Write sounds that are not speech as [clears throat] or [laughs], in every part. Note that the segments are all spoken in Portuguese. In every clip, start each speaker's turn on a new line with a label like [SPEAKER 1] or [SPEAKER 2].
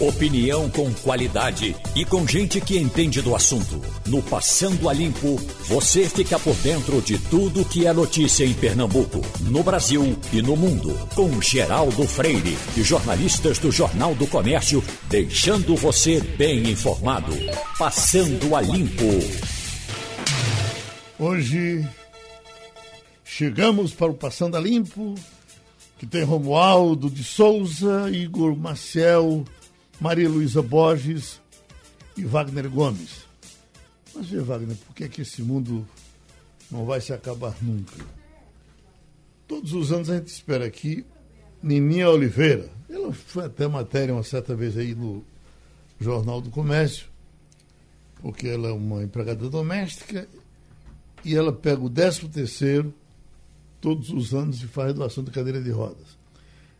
[SPEAKER 1] Opinião com qualidade e com gente que entende do assunto. No Passando a Limpo, você fica por dentro de tudo que é notícia em Pernambuco, no Brasil e no mundo. Com Geraldo Freire e jornalistas do Jornal do Comércio, deixando você bem informado. Passando a Limpo.
[SPEAKER 2] Hoje chegamos para o Passando a Limpo, que tem Romualdo de Souza, Igor Maciel Maria Luísa Borges e Wagner Gomes. Mas vê, Wagner, por que, é que esse mundo não vai se acabar nunca? Todos os anos a gente espera aqui Nininha Oliveira. Ela foi até matéria uma certa vez aí no Jornal do Comércio, porque ela é uma empregada doméstica e ela pega o 13 terceiro todos os anos e faz doação de cadeira de rodas.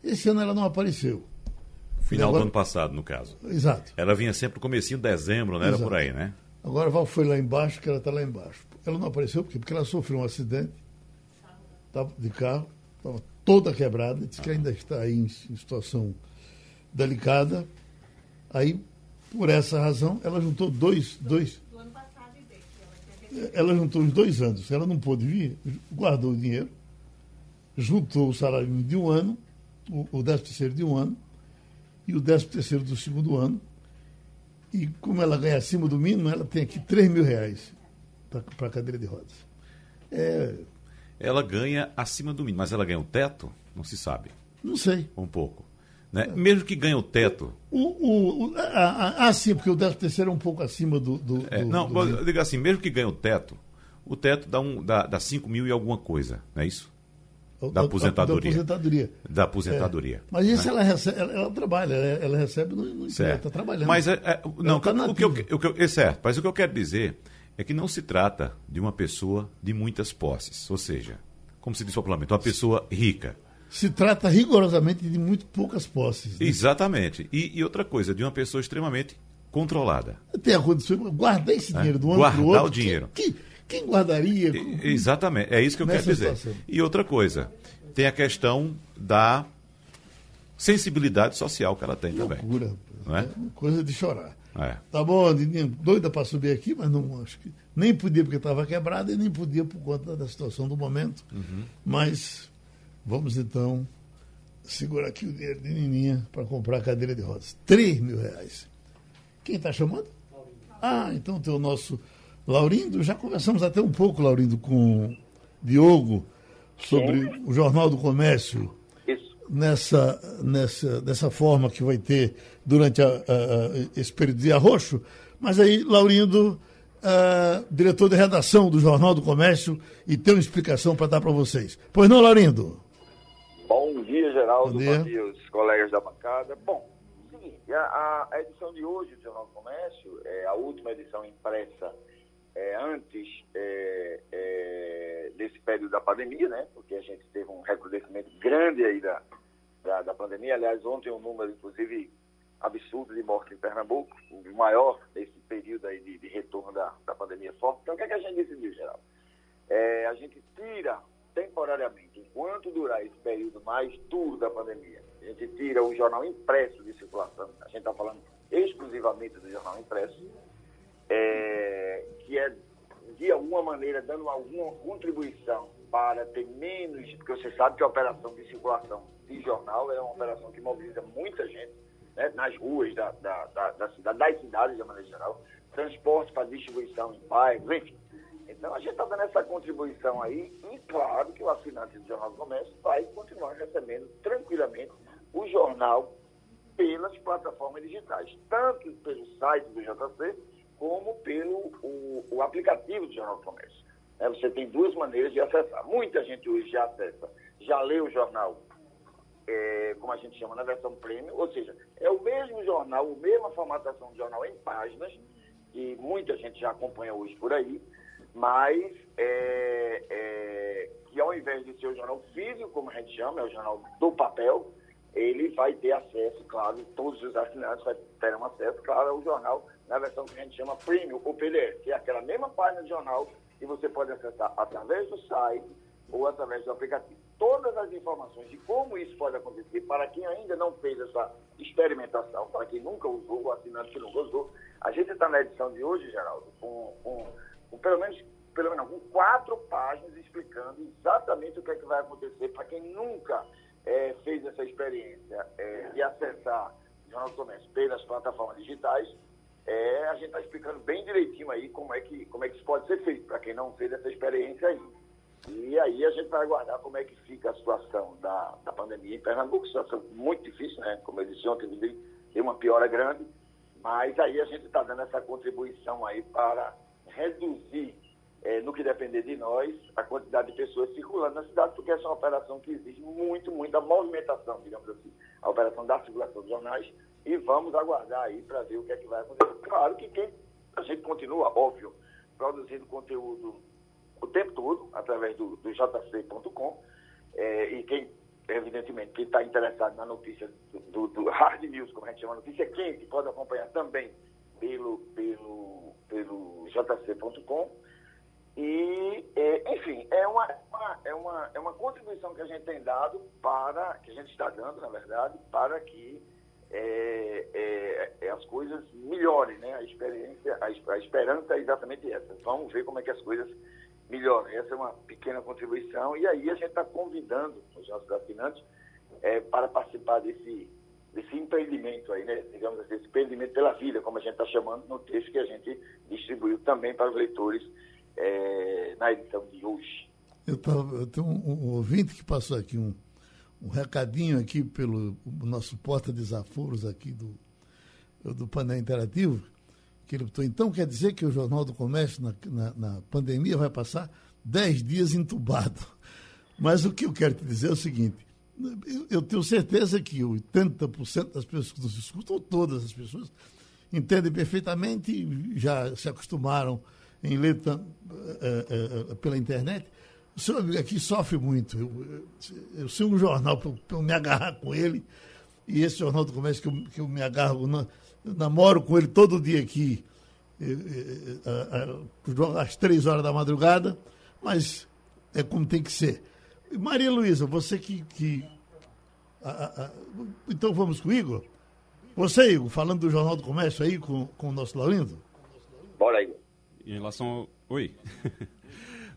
[SPEAKER 2] Esse ano ela não apareceu.
[SPEAKER 3] Final agora... do ano passado, no caso.
[SPEAKER 2] Exato.
[SPEAKER 3] Ela vinha sempre no comecinho de dezembro, não era por aí, né?
[SPEAKER 2] Agora Val foi lá embaixo, que ela está lá embaixo. Ela não apareceu por quê? Porque ela sofreu um acidente de carro, estava toda quebrada, disse que ainda está aí em, em situação delicada. Aí, por essa razão, ela juntou dois. dois ela juntou os dois anos. Ela não pôde vir, guardou o dinheiro, juntou o salário de um ano, o, o décimo terceiro de um ano, e o 13 terceiro do segundo ano. E como ela ganha acima do mínimo, ela tem aqui 3 mil reais para a cadeira de rodas.
[SPEAKER 3] É... Ela ganha acima do mínimo, mas ela ganha o teto? Não se sabe.
[SPEAKER 2] Não sei.
[SPEAKER 3] Um pouco. Né? É. Mesmo que ganhe o teto.
[SPEAKER 2] O, o, o, ah, sim, porque o 13 terceiro é um pouco acima do. do,
[SPEAKER 3] é,
[SPEAKER 2] do
[SPEAKER 3] não, do... diga assim, mesmo que ganhe o teto, o teto dá, um, dá, dá 5 mil e alguma coisa, não é isso? Da aposentadoria. Da aposentadoria. Da aposentadoria. É.
[SPEAKER 2] Mas isso né? ela, recebe, ela, ela, trabalha, ela, ela recebe no, no está trabalhando.
[SPEAKER 3] Mas é, é não, tá o que eu, o que eu, é certo, mas o que eu quero dizer é que não se trata de uma pessoa de muitas posses, ou seja, como se diz popularmente, uma pessoa rica.
[SPEAKER 2] Se trata rigorosamente de muito poucas posses.
[SPEAKER 3] Né? Exatamente. E, e, outra coisa, de uma pessoa extremamente controlada.
[SPEAKER 2] Tem a condição, guardar esse dinheiro é, do ano para o outro.
[SPEAKER 3] Guardar o dinheiro.
[SPEAKER 2] Que, que, quem guardaria?
[SPEAKER 3] Exatamente, é isso que eu quero dizer. Situação. E outra coisa, tem a questão da sensibilidade social que ela tem
[SPEAKER 2] que
[SPEAKER 3] também.
[SPEAKER 2] Loucura,
[SPEAKER 3] não é? é
[SPEAKER 2] coisa de chorar. É. Tá bom, doida para subir aqui, mas não acho que nem podia porque estava quebrada e nem podia por conta da situação do momento. Uhum. Mas vamos então segurar aqui o dinheiro de Nininha para comprar a cadeira de rodas. 3 mil reais. Quem está chamando? Ah, então tem o nosso Laurindo, já conversamos até um pouco, Laurindo, com Diogo sobre Sim. o Jornal do Comércio. Isso. Nessa, nessa, dessa forma que vai ter durante a, a, a, esse período de arroxo. Mas aí, Laurindo, diretor de redação do Jornal do Comércio, e tem uma explicação para dar para vocês. Pois não, Laurindo?
[SPEAKER 4] Bom dia, Geraldo. Bom dia, Bom dia os colegas da bancada. Bom, seguinte, a, a edição de hoje do Jornal do Comércio é a última edição impressa é, antes é, é, desse período da pandemia, né? Porque a gente teve um recrudescimento grande aí da, da, da pandemia. Aliás, ontem um número, inclusive, absurdo de mortes em Pernambuco, o maior nesse período aí de, de retorno da, da pandemia forte. Então, o que, é que a gente decidiu, geral? É, a gente tira temporariamente, enquanto durar esse período mais duro da pandemia, a gente tira o jornal impresso de circulação. A gente está falando exclusivamente do jornal impresso é, que é, de alguma maneira, dando alguma contribuição para ter menos, porque você sabe que a operação de circulação de jornal é uma operação que mobiliza muita gente né, nas ruas da, da, da, da cidade, das cidades de maneira geral, transporte para distribuição em bairros, enfim. Então a gente está dando essa contribuição aí e claro que o assinante do Jornal do Comércio vai continuar recebendo tranquilamente o jornal pelas plataformas digitais, tanto pelo site do JC, como pelo o, o aplicativo do Jornal do Comércio. É, você tem duas maneiras de acessar. Muita gente hoje já acessa, já lê o jornal, é, como a gente chama, na versão premium, ou seja, é o mesmo jornal, a mesma formatação do jornal em páginas, que muita gente já acompanha hoje por aí, mas é, é, que ao invés de ser o jornal físico, como a gente chama, é o jornal do papel, ele vai ter acesso, claro, todos os assinantes terão acesso, claro, ao jornal na versão que a gente chama Premium, ou PDF, que é aquela mesma página do jornal que você pode acessar através do site ou através do aplicativo. Todas as informações de como isso pode acontecer, para quem ainda não fez essa experimentação, para quem nunca usou, o assinante que nunca usou. A gente está na edição de hoje, Geraldo, com, com, com pelo menos pelo menos com quatro páginas explicando exatamente o que é que vai acontecer para quem nunca é, fez essa experiência é, de acessar o Jornal do Comércio pelas plataformas digitais. É, a gente está explicando bem direitinho aí como é que como é que isso pode ser feito para quem não fez essa experiência ainda. E aí a gente vai aguardar como é que fica a situação da, da pandemia em Pernambuco, situação muito difícil, né? Como eu disse ontem, tem uma piora grande, mas aí a gente está dando essa contribuição aí para reduzir, é, no que depender de nós, a quantidade de pessoas circulando na cidade, porque essa é uma operação que exige muito, muita movimentação, digamos assim, a operação da circulação dos jornais, e vamos aguardar aí para ver o que é que vai acontecer. Claro que quem, a gente continua, óbvio, produzindo conteúdo o tempo todo, através do, do jc.com. É, e quem, evidentemente, quem está interessado na notícia do, do, hard news, como a gente chama, notícia quente, pode acompanhar também pelo, pelo, pelo jc.com. E, é, enfim, é uma, uma, é, uma, é uma contribuição que a gente tem dado para, que a gente está dando, na verdade, para que é, é, é, as coisas melhorem, né? A experiência, a, a esperança é exatamente essa. Vamos ver como é que as coisas melhor. Essa é uma pequena contribuição. E aí a gente está convidando os nossos assinantes é, para participar desse, desse empreendimento aí, né? Digamos assim, esse empreendimento pela vida, como a gente está chamando no texto que a gente distribuiu também para os leitores é, na edição de hoje.
[SPEAKER 2] Eu, tava, eu tenho um, um, ouvinte que passou aqui um, um recadinho aqui pelo nosso porta-desaforos aqui do, do painel interativo que ele botou. Então quer dizer que o Jornal do Comércio, na, na, na pandemia, vai passar 10 dias entubado. [laughs] Mas o que eu quero te dizer é o seguinte: eu, eu tenho certeza que 80% das pessoas que nos escutam, todas as pessoas, entendem perfeitamente já se acostumaram em ler uh, uh, uh, pela internet. O seu amigo aqui sofre muito. Eu, eu, eu sei um jornal para eu me agarrar com ele, e esse Jornal do Comércio que eu, que eu me agarro. Eu namoro com ele todo dia aqui, às três horas da madrugada, mas é como tem que ser. Maria Luísa, você que. que a, a, então vamos com o Igor? Você, Igor, falando do Jornal do Comércio aí com, com o nosso Laurindo?
[SPEAKER 4] Bora, Igor.
[SPEAKER 5] Em relação ao... Oi. [laughs]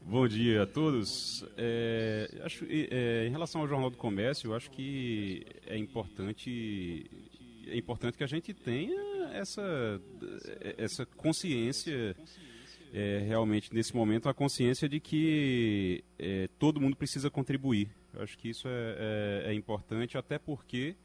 [SPEAKER 5] Bom dia a todos. É, acho, é, em relação ao Jornal do Comércio, eu acho que é importante é importante que a gente tenha essa, essa consciência, é, realmente, nesse momento, a consciência de que é, todo mundo precisa contribuir. Eu acho que isso é, é, é importante, até porque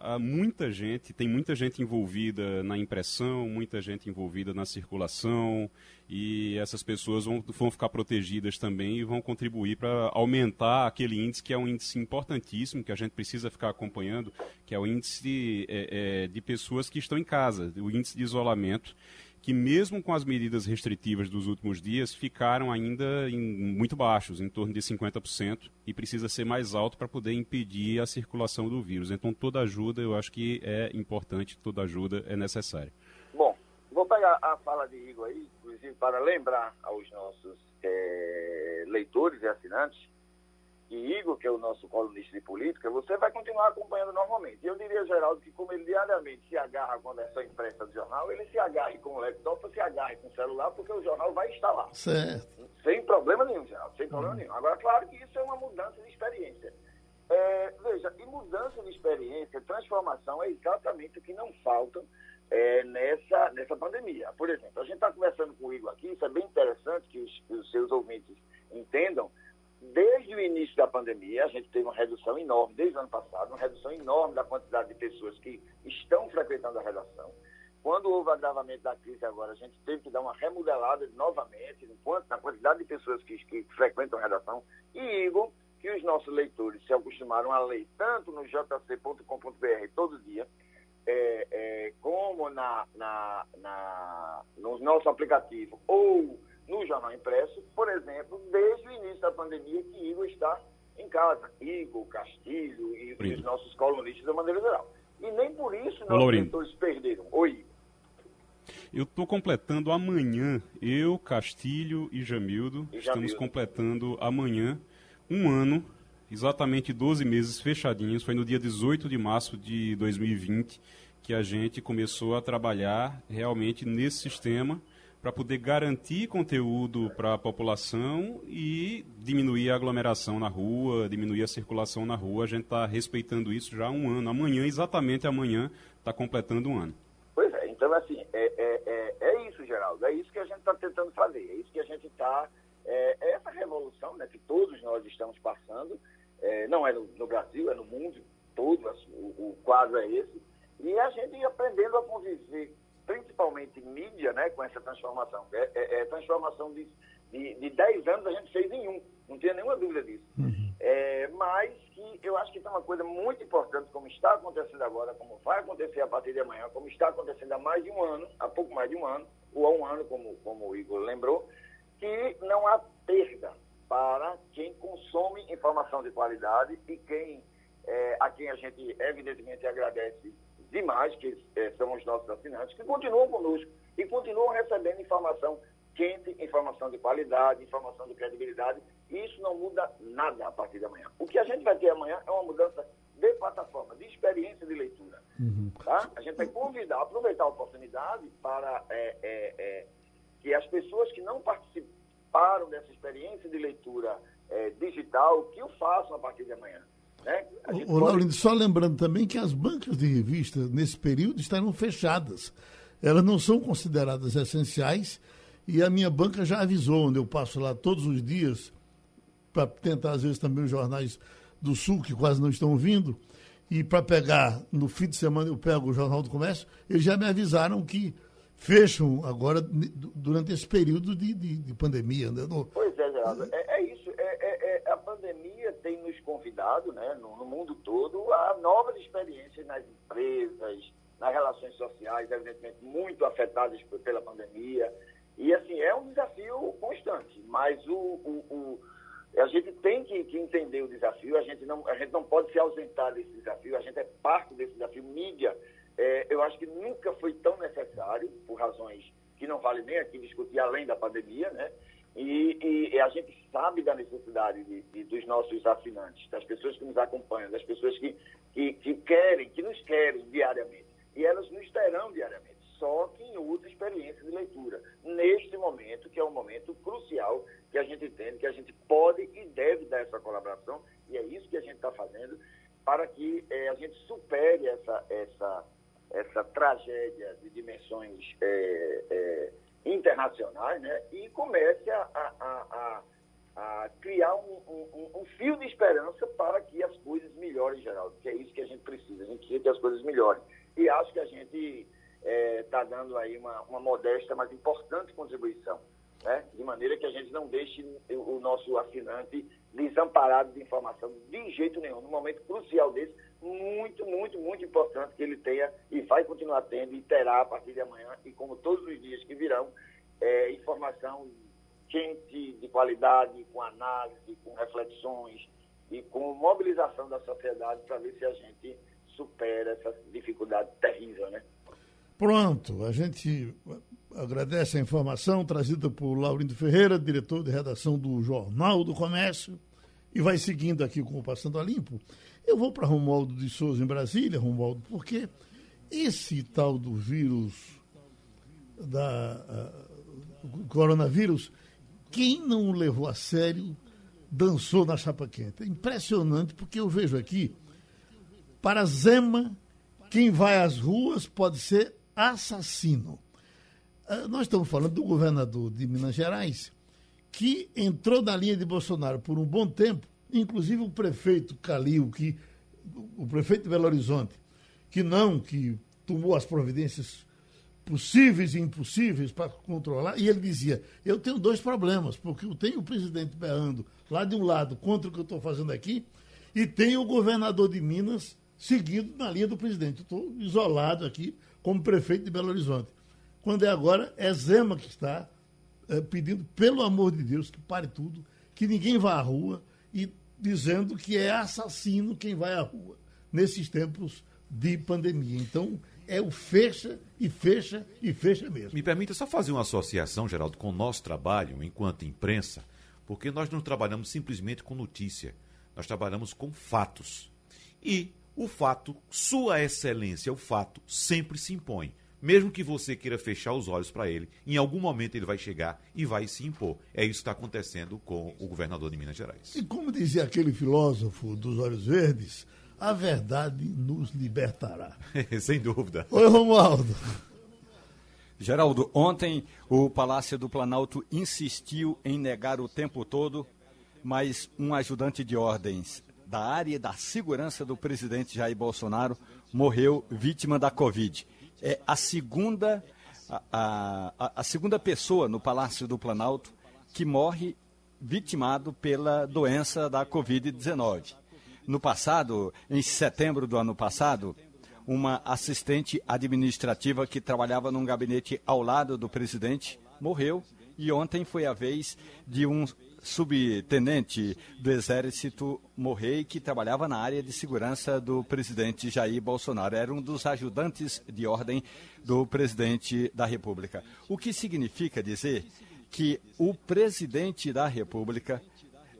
[SPEAKER 5] há muita gente, tem muita gente envolvida na impressão, muita gente envolvida na circulação, e essas pessoas vão, vão ficar protegidas também e vão contribuir para aumentar aquele índice que é um índice importantíssimo, que a gente precisa ficar acompanhando, que é o índice é, é, de pessoas que estão em casa, o índice de isolamento que mesmo com as medidas restritivas dos últimos dias, ficaram ainda em, muito baixos, em torno de 50%, e precisa ser mais alto para poder impedir a circulação do vírus. Então, toda ajuda, eu acho que é importante, toda ajuda é necessária.
[SPEAKER 4] Bom, vou pegar a fala de Igor aí, inclusive, para lembrar aos nossos é, leitores e assinantes e Igor, que é o nosso colunista de política, você vai continuar acompanhando normalmente. Eu diria, Geraldo, que como ele diariamente se agarra com a versão impressa do jornal, ele se agarre com o laptop, se agarre com o celular, porque o jornal vai estar lá.
[SPEAKER 2] Certo.
[SPEAKER 4] Sem problema nenhum, Geraldo, sem problema uhum. nenhum. Agora, claro que isso é uma mudança de experiência. É, veja, e mudança de experiência, transformação é exatamente o que não falta é, nessa, nessa pandemia. Por exemplo, a gente está conversando com o Igor aqui, isso é bem interessante que os, que os seus ouvintes entendam, Desde o início da pandemia, a gente teve uma redução enorme, desde o ano passado, uma redução enorme da quantidade de pessoas que estão frequentando a redação. Quando houve o agravamento da crise agora, a gente teve que dar uma remodelada novamente na quantidade de pessoas que, que frequentam a redação. E, Igor, que os nossos leitores se acostumaram a ler tanto no jc.com.br todo dia, é, é, como na, na, na, no nosso aplicativo ou no jornal impresso, por exemplo, desde o início da pandemia que Igor está em casa. Igor, Castilho e os nossos colunistas da maneira geral. E nem por isso nossos leitores perderam. Oi,
[SPEAKER 5] eu estou completando amanhã, eu, Castilho e Jamildo, e Jamildo, estamos completando amanhã um ano exatamente 12 meses fechadinhos. Foi no dia 18 de março de 2020 que a gente começou a trabalhar realmente nesse sistema para poder garantir conteúdo para a população e diminuir a aglomeração na rua, diminuir a circulação na rua. A gente está respeitando isso já há um ano. Amanhã, exatamente amanhã, está completando um ano.
[SPEAKER 4] Pois é, então assim, é, é, é, é isso, Geraldo, é isso que a gente está tentando fazer, é isso que a gente está. É, é, essa revolução né, que todos nós estamos passando, é, não é no, no, Brasil, é no mundo todo, assim, o, o quadro é esse, e a gente aprendendo a conviver principalmente mídia, né, com essa transformação. É, é, é transformação de, de, de 10 anos a gente fez em um, não tenho nenhuma dúvida disso. Uhum. É, mas que eu acho que tem uma coisa muito importante, como está acontecendo agora, como vai acontecer a partir de amanhã, como está acontecendo há mais de um ano, há pouco mais de um ano, ou há um ano, como, como o Igor lembrou, que não há perda para quem consome informação de qualidade e quem, é, a quem a gente evidentemente agradece demais, que é, são os nossos assinantes, que continuam conosco e continuam recebendo informação quente, informação de qualidade, informação de credibilidade, e isso não muda nada a partir de amanhã. O que a gente vai ter amanhã é uma mudança de plataforma, de experiência de leitura. Uhum. Tá? A gente vai convidar, aproveitar a oportunidade para é, é, que as pessoas que não participaram dessa experiência de leitura digital, que o façam a partir de amanhã.
[SPEAKER 2] Né? O, Laurindo, só lembrando também que as bancas de revista, nesse período, estarão fechadas. Elas não são consideradas essenciais e a minha banca já avisou, onde eu passo lá todos os dias, para tentar, às vezes, também os jornais do Sul, que quase não estão vindo, e para pegar, no fim de semana, eu pego o Jornal do Comércio, eles já me avisaram que fecham agora, durante esse período de, de, de pandemia. Né?
[SPEAKER 4] Pois é, Geraldo, é, pandemia tem nos convidado, né, no, no, mundo todo, a novas experiências nas empresas, nas relações sociais, evidentemente muito afetadas pela pandemia. E, assim, é um desafio constante, mas o, o, o a gente tem que, que, entender o desafio, a gente, não, a gente não pode se ausentar desse desafio, a gente é parte desse desafio. Mídia, é, eu acho que nunca foi tão necessário, por razões que não vale nem aqui discutir além da pandemia, né? E, e, a gente sabe da necessidade de, de, dos nossos assinantes, das pessoas que nos acompanham, das pessoas que, que, que querem, que nos querem diariamente. E elas nos terão diariamente só quem usa experiência de leitura. Neste momento, que é um momento crucial, que a gente entende que a gente pode e deve dar essa colaboração, e é isso que a gente está fazendo, para que é, a gente supere essa, essa, essa tragédia de dimensões é, é, internacionais né, e comece a, a, a, a criar um, um, um, fio de esperança para que as coisas melhorem, Geraldo, que é isso que a gente precisa, a gente precisa que as coisas melhorem. E acho que a gente está é, dando aí uma, uma modesta, mas importante contribuição, né? de maneira que a gente não deixe o nosso assinante desamparado de informação de jeito nenhum. Num momento crucial desse, muito, muito, muito importante que ele tenha e vai continuar tendo e terá a partir de amanhã, e como todos os dias que virão, é, informação quente, de qualidade, com análise, com reflexões e com mobilização da sociedade para ver se a gente supera essa dificuldade terrível, né?
[SPEAKER 2] Pronto, a gente agradece a informação trazida por Laurindo Ferreira, diretor de redação do Jornal do Comércio, e vai seguindo aqui com o Passando a Limpo. Eu vou para Romualdo de Souza, em Brasília, Romualdo, porque esse tal do vírus, da uh, coronavírus, quem não o levou a sério dançou na chapa quente. É impressionante, porque eu vejo aqui, para Zema, quem vai às ruas pode ser assassino. Uh, nós estamos falando do governador de Minas Gerais, que entrou na linha de Bolsonaro por um bom tempo, inclusive o prefeito Calil, que, o prefeito de Belo Horizonte, que não, que tomou as providências possíveis e impossíveis para controlar, e ele dizia: Eu tenho dois problemas, porque eu tenho o presidente berrando lá de um lado contra o que eu estou fazendo aqui, e tenho o governador de Minas seguindo na linha do presidente. Estou isolado aqui como prefeito de Belo Horizonte. Quando é agora, é Zema que está é, pedindo, pelo amor de Deus, que pare tudo, que ninguém vá à rua e dizendo que é assassino quem vai à rua nesses tempos de pandemia. Então, é o fecha e fecha e fecha mesmo.
[SPEAKER 3] Me permita só fazer uma associação, Geraldo, com o nosso trabalho enquanto imprensa, porque nós não trabalhamos simplesmente com notícia. Nós trabalhamos com fatos. E o fato, Sua Excelência, o fato, sempre se impõe. Mesmo que você queira fechar os olhos para ele, em algum momento ele vai chegar e vai se impor. É isso que está acontecendo com o governador de Minas Gerais.
[SPEAKER 2] E como dizia aquele filósofo dos Olhos Verdes, a verdade nos libertará. [laughs]
[SPEAKER 3] Sem dúvida.
[SPEAKER 2] Oi, Romualdo.
[SPEAKER 6] Geraldo, ontem o Palácio do Planalto insistiu em negar o tempo todo, mas um ajudante de ordens da área da segurança do presidente Jair Bolsonaro morreu vítima da Covid. É a segunda, a, a, a segunda pessoa no Palácio do Planalto que morre vitimado pela doença da Covid-19. No passado, em setembro do ano passado, uma assistente administrativa que trabalhava num gabinete ao lado do presidente morreu e ontem foi a vez de um subtenente do Exército morrer que trabalhava na área de segurança do presidente Jair Bolsonaro. Era um dos ajudantes de ordem do presidente da República. O que significa dizer que o presidente da República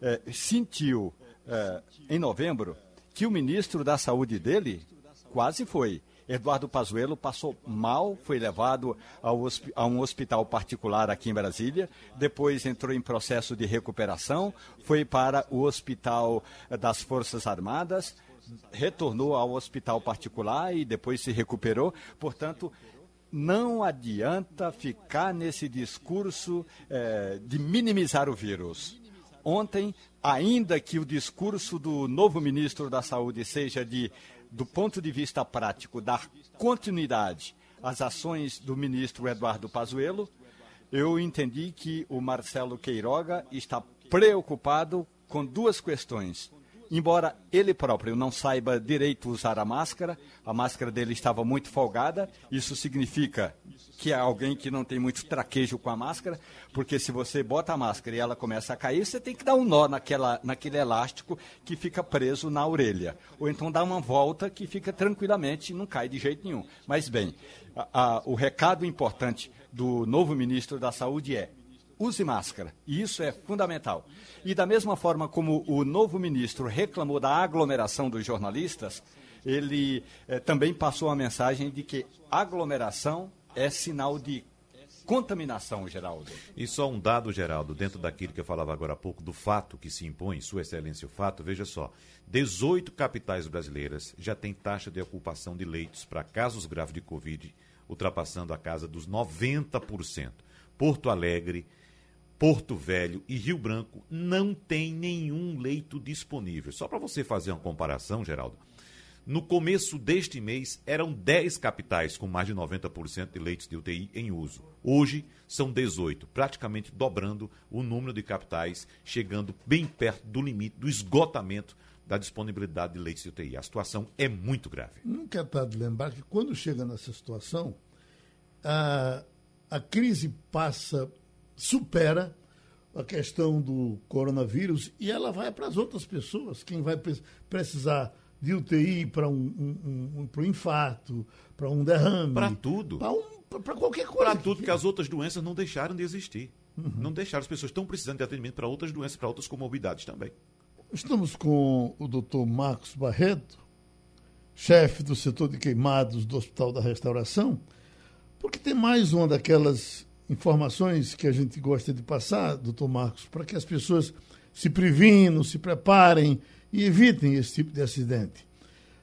[SPEAKER 6] eh, sentiu eh, em novembro que o ministro da Saúde dele quase foi. Eduardo Pazuello passou mal, foi levado a um hospital particular aqui em Brasília, depois entrou em processo de recuperação, foi para o Hospital das Forças Armadas, retornou ao hospital particular e depois se recuperou. Portanto, não adianta ficar nesse discurso eh, de minimizar o vírus. Ontem, ainda que o discurso do novo ministro da Saúde seja de do ponto de vista prático, dar continuidade às ações do ministro Eduardo Pazuello, eu entendi que o Marcelo Queiroga está preocupado com duas questões. Embora ele próprio não saiba direito usar a máscara, a máscara dele estava muito folgada, isso significa que é alguém que não tem muito traquejo com a máscara, porque se você bota a máscara e ela começa a cair, você tem que dar um nó naquela, naquele elástico que fica preso na orelha. Ou então dar uma volta que fica tranquilamente e não cai de jeito nenhum. Mas bem, a, a, o recado importante do novo ministro da Saúde é use máscara. E isso é fundamental. E da mesma forma como o novo ministro reclamou da aglomeração dos jornalistas, ele eh, também passou a mensagem de que aglomeração é sinal de contaminação, Geraldo.
[SPEAKER 3] E só um dado, Geraldo, dentro daquilo que eu falava agora há pouco, do fato que se impõe, Sua Excelência, o fato, veja só: 18 capitais brasileiras já têm taxa de ocupação de leitos para casos graves de Covid, ultrapassando a casa dos 90%. Porto Alegre, Porto Velho e Rio Branco não tem nenhum leito disponível. Só para você fazer uma comparação, Geraldo, no começo deste mês, eram 10 capitais com mais de 90% de leitos de UTI em uso. Hoje, são 18, praticamente dobrando o número de capitais, chegando bem perto do limite do esgotamento da disponibilidade de leitos de UTI. A situação é muito grave.
[SPEAKER 2] Nunca está de lembrar que quando chega nessa situação, a, a crise passa, supera a questão do coronavírus e ela vai para as outras pessoas. Quem vai precisar de UTI para um, um, um, um infarto, para um derrame.
[SPEAKER 3] Para tudo. Para
[SPEAKER 2] um, qualquer coisa.
[SPEAKER 3] Para tudo, porque as outras doenças não deixaram de existir. Uhum. Não deixaram. As pessoas estão precisando de atendimento para outras doenças, para outras comorbidades também.
[SPEAKER 2] Estamos com o doutor Marcos Barreto, chefe do setor de queimados do Hospital da Restauração, porque tem mais uma daquelas informações que a gente gosta de passar, doutor Marcos, para que as pessoas se previnam, se preparem e evitem esse tipo de acidente.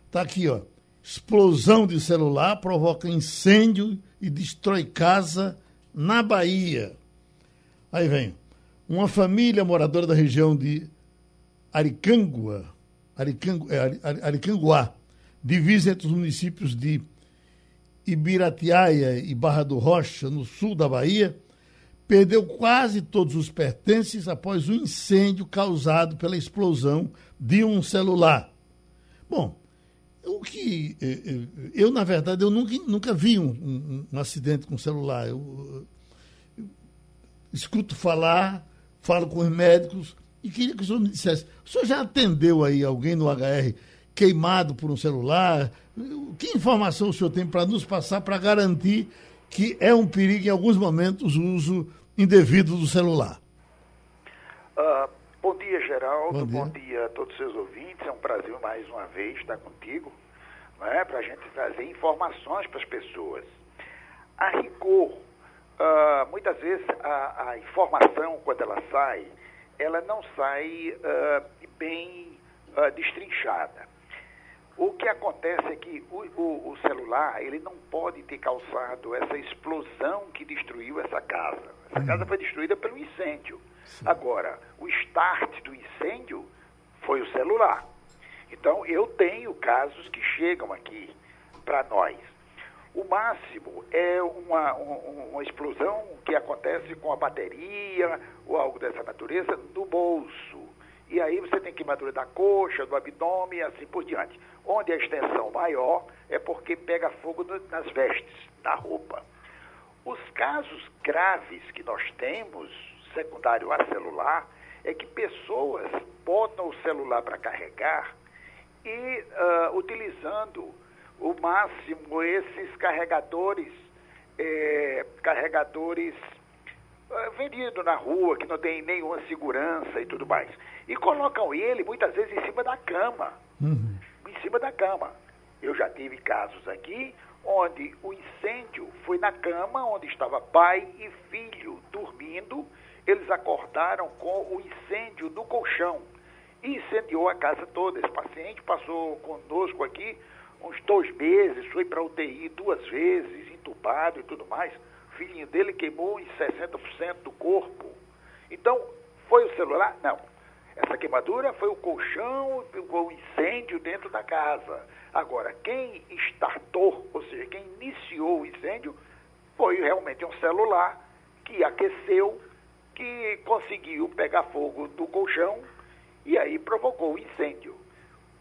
[SPEAKER 2] Está aqui, ó. Explosão de celular provoca incêndio e destrói casa na Bahia. Aí vem. Uma família moradora da região de Aricangua, Aricangu, é, Aricanguá, divisa entre os municípios de Ibiratiaia e Barra do Rocha, no sul da Bahia, perdeu quase todos os pertences após o incêndio causado pela explosão de um celular. Bom, o que eh, eh, eu na verdade eu nunca, nunca vi um, um, um acidente com celular. Eu, eu, escuto falar, falo com os médicos e queria que o senhor me dissesse: o senhor já atendeu aí alguém no HR queimado por um celular? Que informação o senhor tem para nos passar para garantir que é um perigo em alguns momentos o uso indevido do celular?
[SPEAKER 4] Uh,
[SPEAKER 7] Bom dia, Geraldo. Bom dia. Bom dia a todos os seus ouvintes. É um prazer mais uma vez estar contigo, né, para a gente trazer informações para as pessoas. A rigor, uh, muitas vezes a, a, informação, quando ela sai, ela não sai uh, bem destrinchada. O que acontece é que o, o, o, celular ele não pode ter causado essa explosão que destruiu essa casa. Essa uhum. casa foi destruída pelo incêndio. Sim. Agora, o start do incêndio foi o celular. Então, eu tenho casos que chegam aqui para nós. O máximo é uma, uma, explosão que acontece com a bateria ou algo dessa natureza no bolso. E aí você tem queimadura da coxa, do abdômen e assim por diante. Onde a extensão maior é porque pega fogo nas vestes, na roupa. Os casos graves que nós temos, secundário a celular, é que pessoas botam o celular para carregar e uh, utilizando o máximo esses carregadores, é, carregadores uh, vendidos na rua, que não tem nenhuma segurança e tudo mais. E colocam ele muitas vezes em cima da cama. Uhum. Em cima da cama. Eu já tive casos aqui onde o incêndio foi na cama onde estava pai e filho dormindo. Eles acordaram com o incêndio no colchão e incendiou a casa toda. Esse paciente passou conosco aqui uns dois meses, foi para UTI duas vezes, entubado e tudo mais. Filhinho dele queimou em 60% do corpo. Então, foi o celular? Não. Essa queimadura foi o colchão, o incêndio dentro da casa. Agora, quem startou, ou seja, quem iniciou o incêndio, foi realmente um celular que aqueceu, que conseguiu pegar fogo do colchão e aí provocou o incêndio.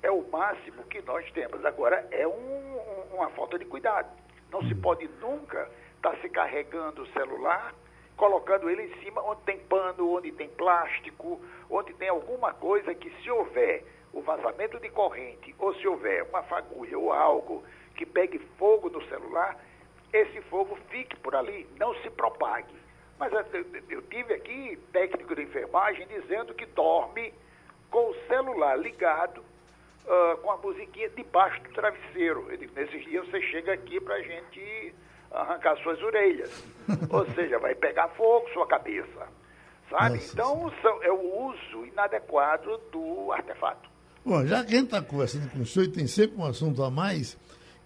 [SPEAKER 7] É o máximo que nós temos. Agora, é um, uma falta de cuidado. Não se pode nunca estar tá se carregando o celular, colocando ele em cima onde tem pano, onde tem plástico, onde tem alguma coisa que, se houver o vazamento de corrente, ou se houver uma fagulha ou algo que pegue fogo no celular, esse fogo fique por ali, não se propague. Mas eu, tive aqui técnico de enfermagem dizendo que dorme com o celular ligado, uh, com a musiquinha debaixo do travesseiro. Digo, nesses dias você chega aqui para a gente arrancar suas orelhas. [laughs] Ou seja, vai pegar fogo sua cabeça. Sabe? Nossa, então é o uso inadequado do artefato.
[SPEAKER 2] Bom, já que a gente está conversando com o senhor e tem sempre um assunto a mais,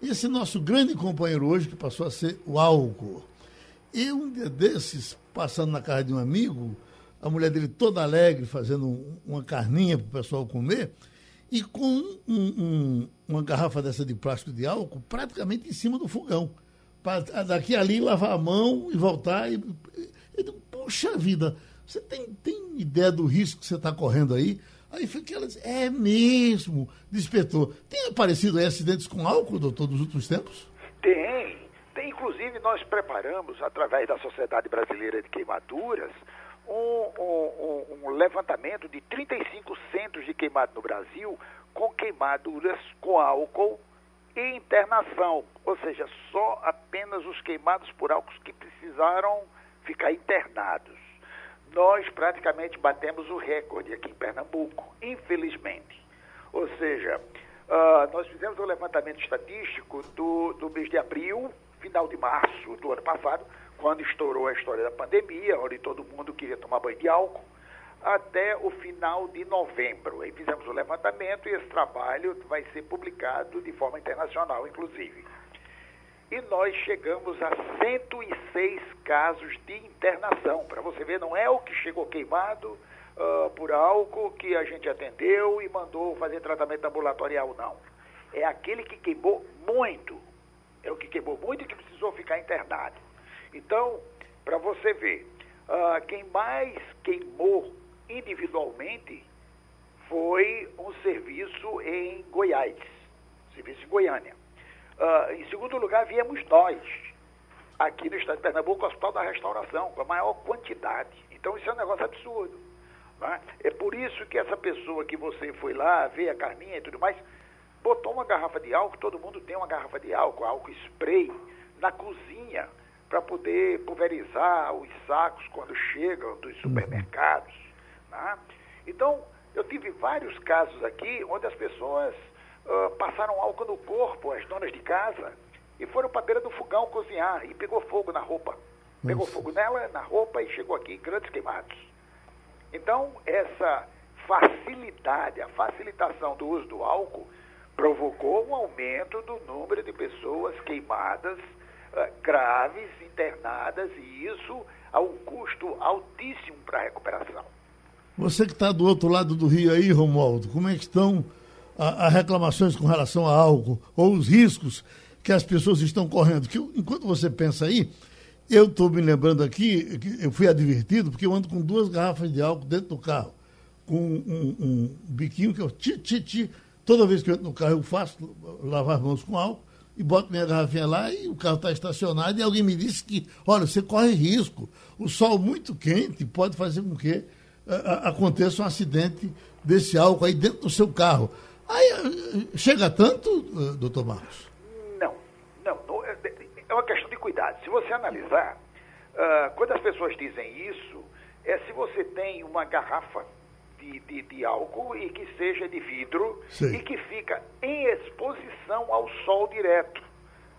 [SPEAKER 2] esse nosso grande companheiro hoje, que passou a ser o álcool. E um dia desses, passando na casa de um amigo, a mulher dele toda alegre, fazendo uma carninha para o pessoal comer, e com um, um, uma garrafa dessa de plástico de álcool praticamente em cima do fogão. Para daqui ali lavar a mão e voltar. E, e, Puxa vida, você tem, tem ideia do risco que você está correndo aí? Aí foi que ela disse, é mesmo, despertou. Tem aparecido aí acidentes com álcool, doutor, nos últimos tempos?
[SPEAKER 7] Tem. Tem, inclusive, nós preparamos, através da Sociedade Brasileira de Queimaduras, um, um, um, levantamento de 35 centros de queimado no Brasil com queimaduras com álcool e internação, ou seja, só apenas os queimados por álcool que precisaram ficar internados. Nós praticamente batemos o recorde aqui em Pernambuco, infelizmente. Ou seja, uh, nós fizemos um levantamento estatístico do, do mês de abril, final de março do ano passado, quando estourou a história da pandemia, onde todo mundo queria tomar banho de álcool, até o final de novembro. Aí fizemos o levantamento e esse trabalho vai ser publicado de forma internacional, inclusive. E nós chegamos a 106 casos de internação. Para você ver, não é o que chegou queimado uh, por álcool que a gente atendeu e mandou fazer tratamento ambulatorial, não. É aquele que queimou muito. É o que queimou muito e que precisou ficar internado. Então, para você ver, uh, quem mais queimou individualmente foi um serviço em Goiás, serviço em Goiânia. Uh, em segundo lugar, viemos nós, aqui no estado de Pernambuco, o Hospital da Restauração, com a maior quantidade. Então, isso é um negócio absurdo. Né? É por isso que essa pessoa que você foi lá ver a Carminha e tudo mais, botou uma garrafa de álcool, todo mundo tem uma garrafa de álcool, álcool spray, na cozinha para poder pulverizar os sacos quando chegam dos uhum. supermercados. Né? Então, eu tive vários casos aqui onde as pessoas uh, passaram álcool no corpo, as donas de casa, e foram para a beira do fogão cozinhar e pegou fogo na roupa. Pegou Nossa. fogo nela, na roupa e chegou aqui, grandes queimados. Então, essa facilidade, a facilitação do uso do álcool provocou um aumento do número de pessoas queimadas, uh, graves, internadas, e isso a um custo altíssimo para a recuperação.
[SPEAKER 2] Você que está do outro lado do rio aí, Romualdo, como é que estão as reclamações com relação a álcool ou os riscos que as pessoas estão correndo? Que enquanto você pensa aí, eu estou me lembrando aqui, eu fui advertido, porque eu ando com duas garrafas de álcool dentro do carro, com um, um biquinho que eu ti, ti, ti, toda vez que eu entro no carro eu faço lavar as mãos com álcool e boto minha garrafinha lá e o carro está estacionado e alguém me disse que, olha, você corre risco. O sol muito quente pode fazer com que aconteça um acidente desse álcool aí dentro do seu carro. Aí chega tanto, uh, doutor Marcos?
[SPEAKER 7] Não, não, não, é, é uma questão de cuidado. Se você analisar, uh, quando as pessoas dizem isso, é se você tem uma garrafa de, de, de álcool e que seja de vidro Sim. e que fica em exposição ao sol direto.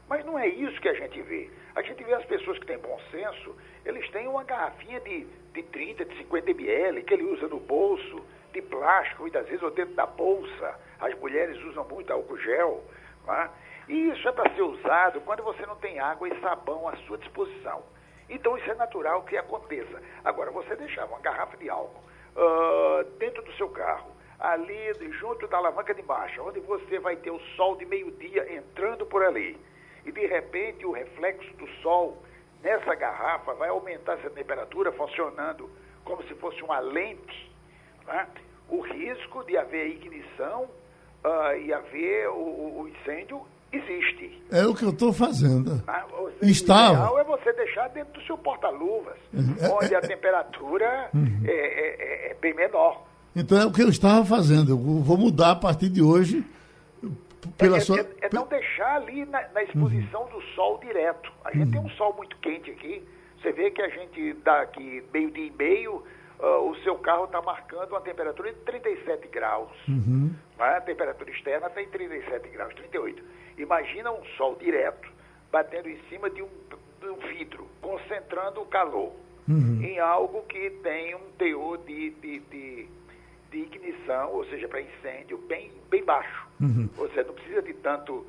[SPEAKER 7] Mas não é isso que a gente vê. A gente vê as pessoas que têm bom senso, eles têm uma garrafinha de, de 30, de 50 ml que ele usa no bolso, de plástico, muitas vezes, ou dentro da bolsa. As mulheres usam muito álcool gel. Tá? E isso é para ser usado quando você não tem água e sabão à sua disposição. Então isso é natural que aconteça. Agora, você deixar uma garrafa de álcool uh, dentro do seu carro, ali junto da alavanca de marcha, onde você vai ter o sol de meio-dia entrando por ali, e de repente o reflexo do sol nessa garrafa vai aumentar essa temperatura funcionando como se fosse uma lente, né? o risco de haver ignição uh, e haver o, o, incêndio existe.
[SPEAKER 2] É o que eu estou fazendo.
[SPEAKER 7] Ah, Estava. O ideal é você deixar dentro do seu porta-luvas, uhum. é, onde é, a temperatura uhum. é, é, é, bem menor.
[SPEAKER 2] Então é o que eu estava fazendo. Eu vou mudar a partir de hoje
[SPEAKER 7] pela é, sua... é, é, não deixar ali na, na exposição uhum. do sol direto. A gente uhum. tem um sol muito quente aqui. Você vê que a gente dá aqui meio dia e meio, uh, o seu carro está marcando uma temperatura de 37 graus. Uhum. Né? A temperatura externa está em 37 graus, 38. Imagina um sol direto batendo em cima de um, de um vidro, concentrando o calor uhum. em algo que tem um teor de, de, de de ignição, ou seja, para incêndio, bem, bem baixo. Uhum. Você não precisa de tanto,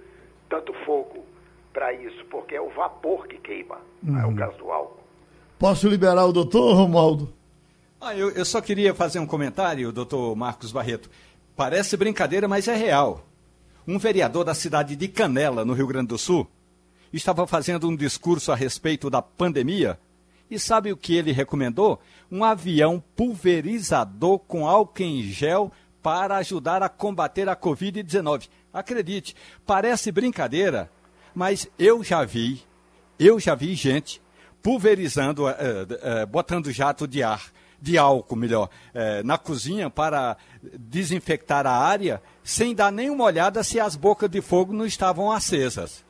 [SPEAKER 7] tanto fogo para isso, porque é o vapor que queima, uhum. é o caso do álcool.
[SPEAKER 2] Posso liberar o doutor, Romualdo?
[SPEAKER 6] Ah, eu, eu só queria fazer um comentário, doutor Marcos Barreto. Parece brincadeira, mas é real. Um vereador da cidade de Canela, no Rio Grande do Sul, estava fazendo um discurso a respeito da pandemia e sabe o que ele recomendou? Um avião pulverizador com álcool em gel para ajudar a combater a Covid-19. Acredite, parece brincadeira, mas eu já vi, eu já vi gente pulverizando, uh, uh, botando jato de ar, de álcool, melhor, uh, na cozinha para desinfectar a área, sem dar nenhuma olhada se as bocas de fogo não estavam acesas.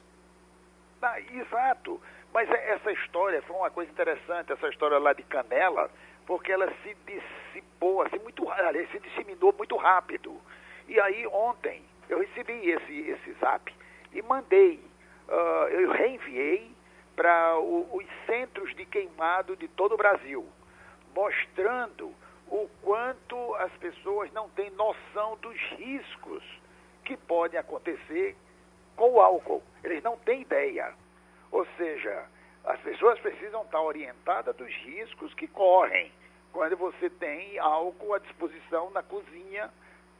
[SPEAKER 7] Ah, exato. Mas é, essa história foi uma coisa interessante, essa história lá de Canela, porque ela se dissipou, assim, muito, aliás, se disseminou muito rápido. E aí ontem eu recebi esse, esse zap e mandei, uh, eu reenviei para os centros de queimado de todo o Brasil, mostrando o quanto as pessoas não têm noção dos riscos que podem acontecer com o álcool. Eles não têm ideia. Ou seja, as pessoas precisam estar orientadas dos riscos que correm quando você tem álcool à disposição na cozinha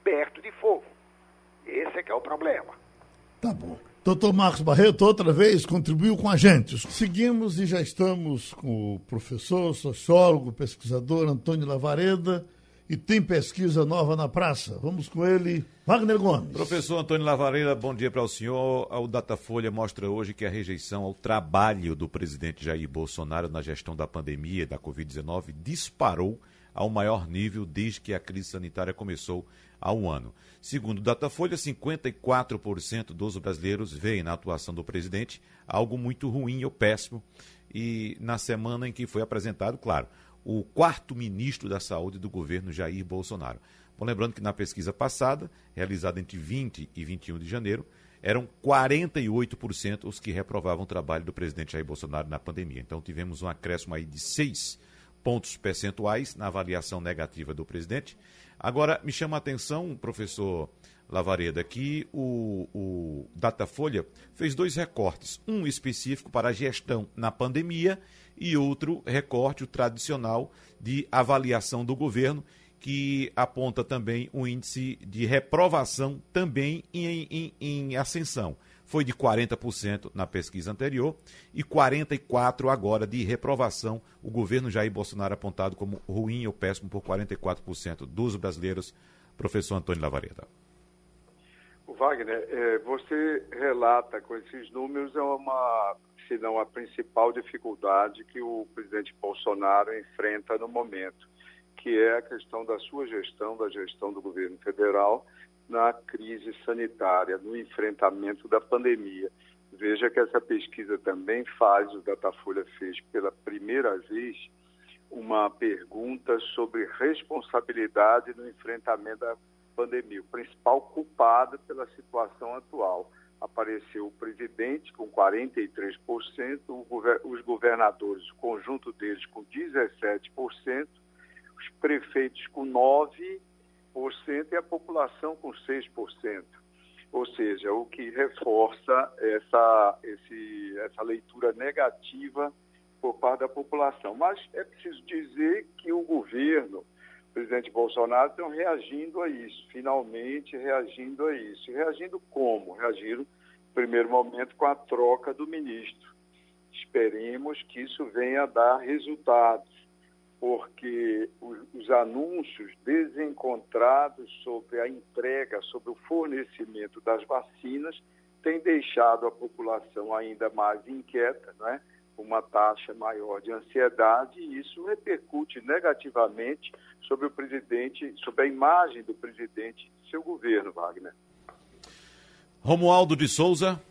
[SPEAKER 7] perto de fogo. Esse é que é o problema.
[SPEAKER 2] Tá bom. Doutor Marcos Barreto, outra vez, contribuiu com a gente. Seguimos e já estamos com o professor, sociólogo, pesquisador Antônio Lavareda e tem pesquisa nova na praça. Vamos com ele, Wagner Gomes.
[SPEAKER 3] Professor Antônio Lavareira, bom dia para o senhor. O Datafolha mostra hoje que a rejeição ao trabalho do presidente Jair Bolsonaro na gestão da pandemia da Covid-19 disparou ao maior nível desde que a crise sanitária começou há um ano. Segundo o Datafolha, 54% dos brasileiros veem na atuação do presidente algo muito ruim ou péssimo. E na semana em que foi apresentado, claro, o quarto ministro da Saúde do governo Jair Bolsonaro. Bom, lembrando que na pesquisa passada, realizada entre 20 e 21 de janeiro, eram 48% os que reprovavam o trabalho do presidente Jair Bolsonaro na pandemia. Então tivemos um acréscimo aí de 6 pontos percentuais na avaliação negativa do presidente. Agora, me chama a atenção, professor Lavareda, que o, o Datafolha fez dois recortes, um específico para a gestão na pandemia e outro recorte, o tradicional, de avaliação do governo, que aponta também um índice de reprovação também em, em, em ascensão. Foi de 40% na pesquisa anterior e 44% agora de reprovação. O governo Jair Bolsonaro apontado como ruim ou péssimo por 44% dos brasileiros. Professor Antônio Lavareda.
[SPEAKER 8] Wagner, é, você relata com esses números é uma, se não a principal dificuldade que o presidente Bolsonaro enfrenta no momento, que é a questão da sua gestão, da gestão do governo federal na crise sanitária, no enfrentamento da pandemia. Veja que essa pesquisa também faz, o Datafolha fez pela primeira vez uma pergunta sobre responsabilidade no enfrentamento da pandemia. O principal culpado pela situação atual. Apareceu o presidente com 43%, os governadores, o conjunto deles com 17%, os prefeitos com 9% e a população com 6%. Ou seja, o que reforça essa, esse, essa leitura negativa por parte da população. Mas é preciso dizer que o governo presidente Bolsonaro estão reagindo a isso, finalmente reagindo a isso. E reagindo como? Reagindo, no primeiro momento, com a troca do ministro. Esperemos que isso venha a dar resultados, porque os, os anúncios desencontrados sobre a entrega, sobre o fornecimento das vacinas, têm deixado a população ainda mais inquieta, não é? Uma taxa maior de ansiedade e isso repercute negativamente sobre o presidente, sobre a imagem do presidente e seu governo, Wagner.
[SPEAKER 3] Romualdo de Souza.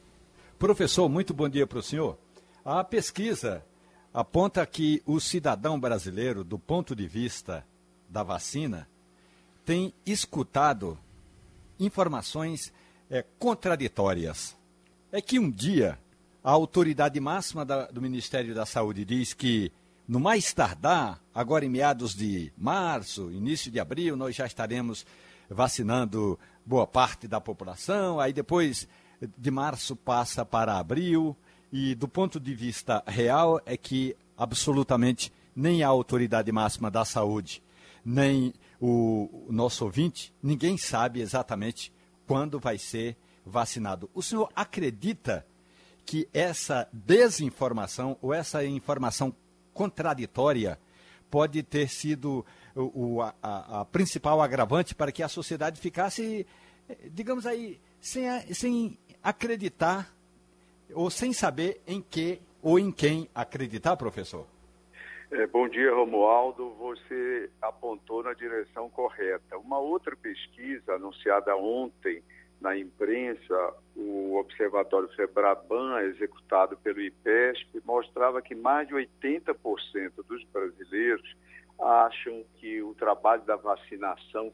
[SPEAKER 6] Professor, muito bom dia para o senhor. A pesquisa aponta que o cidadão brasileiro, do ponto de vista da vacina, tem escutado informações é, contraditórias. É que um dia a autoridade máxima da, do Ministério da Saúde diz que, no mais tardar, agora em meados de março, início de abril, nós já estaremos vacinando boa parte da população. Aí depois de março passa para abril. E do ponto de vista real, é que absolutamente nem a autoridade máxima da saúde, nem o, o nosso ouvinte, ninguém sabe exatamente quando vai ser vacinado. O senhor acredita que essa desinformação ou essa informação contraditória pode ter sido o, o a, a, principal agravante para que a sociedade ficasse, digamos aí, sem, sem acreditar ou sem saber em que ou em quem acreditar, professor?
[SPEAKER 8] É, bom dia, Romualdo. Você apontou na direção correta. Uma outra pesquisa anunciada ontem na imprensa, o Observatório Febraban, executado pelo IPESP, mostrava que mais de 80% dos brasileiros acham que o trabalho da vacinação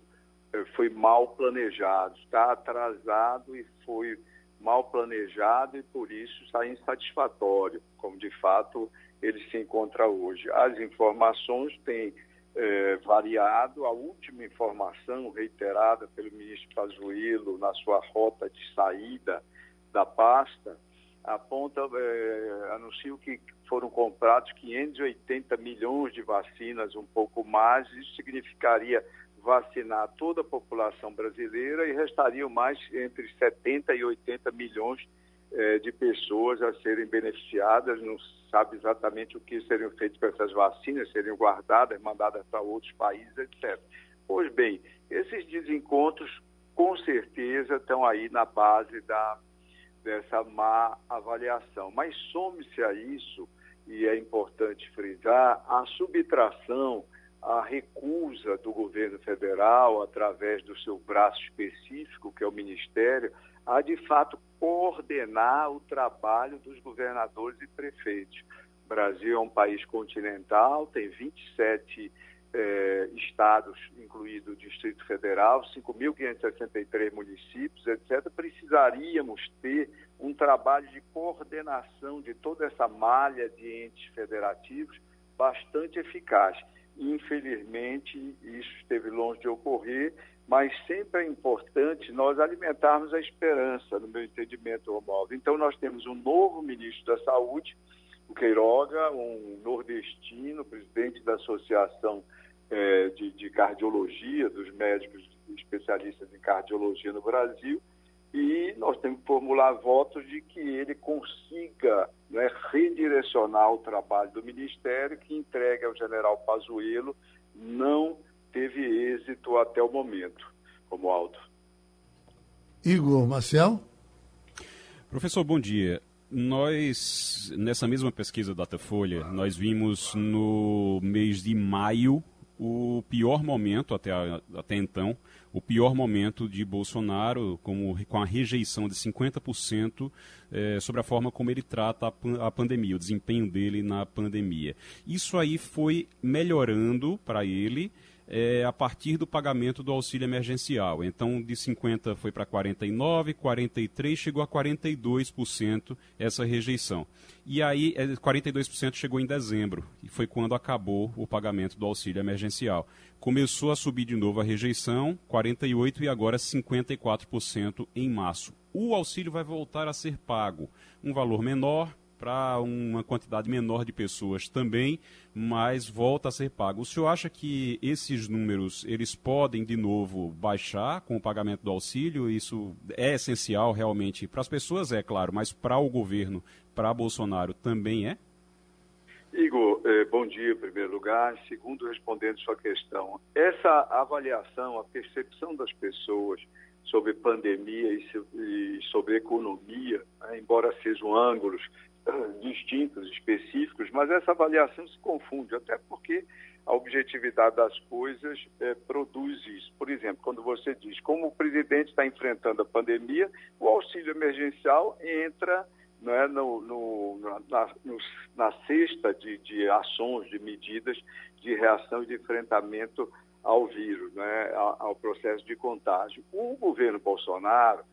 [SPEAKER 8] eh, foi mal planejado, está atrasado e foi mal planejado e por isso está insatisfatório, como de fato ele se encontra hoje. As informações têm é, variado. A última informação reiterada pelo ministro Pazuello na sua rota de saída da pasta aponta, é, anunciou que foram comprados 580 milhões de vacinas, um pouco mais. Isso significaria vacinar toda a população brasileira e restariam mais entre 70 e 80 milhões é, de pessoas a serem beneficiadas, não sabe exatamente o que seriam feitos com essas vacinas, seriam guardadas, mandadas para outros países, etc. Pois bem, esses desencontros com certeza estão aí na base da, dessa má avaliação. Mas some-se a isso, e é importante frisar, a subtração, a recusa do governo federal, através do seu braço específico, que é o Ministério, a de fato coordenar o trabalho dos governadores e prefeitos. O Brasil é um país continental, tem 27 eh, estados, incluído o Distrito Federal, 5.563 municípios, etc. Precisaríamos ter um trabalho de coordenação de toda essa malha de entes federativos bastante eficaz. Infelizmente, isso esteve longe de ocorrer, mas sempre é importante nós alimentarmos a esperança, no meu entendimento, Romualdo. Então, nós temos um novo ministro da Saúde, o Queiroga, um nordestino, presidente da Associação é, de, de Cardiologia, dos médicos especialistas em cardiologia no Brasil, e nós temos que formular votos de que ele consiga né, redirecionar o trabalho do Ministério, que entregue ao general Pazuello não teve êxito até o momento, como alto.
[SPEAKER 2] Igor Marcel?
[SPEAKER 5] Professor, bom dia. Nós, nessa mesma pesquisa Datafolha, nós vimos no mês de maio o pior momento até, até então, o pior momento de Bolsonaro, como, com a rejeição de 50% é, sobre a forma como ele trata a, a, pandemia, o desempenho dele na pandemia. Isso aí foi melhorando para ele é, a partir do pagamento do auxílio emergencial. Então, de 50 foi para 49, 43, chegou a 42% essa rejeição. E aí, 42% é, chegou em dezembro, e foi quando acabou o pagamento do auxílio emergencial. Começou a subir de novo a rejeição, 48% e agora 54% em março. O auxílio vai voltar a ser pago, um valor menor, para uma quantidade menor de pessoas também, mas volta a ser pago. O senhor acha que esses números eles podem de novo baixar com o pagamento do auxílio? Isso é essencial realmente para as pessoas, é claro, mas para o governo, para Bolsonaro também é?
[SPEAKER 8] Igor, eh, bom dia em primeiro lugar. Segundo, respondendo sua questão, essa avaliação, a percepção das pessoas sobre pandemia e sobre economia, né, embora sejam ângulos [clears throat] distintos, específicos, mas essa avaliação se confunde, até porque a objetividade das coisas é, produz isso. Por exemplo, quando você diz como o presidente está enfrentando a pandemia, o auxílio emergencial entra é, no, no, na, no, na cesta de, de ações, de medidas de reação e de enfrentamento ao vírus, né, ao processo de contágio. O governo Bolsonaro,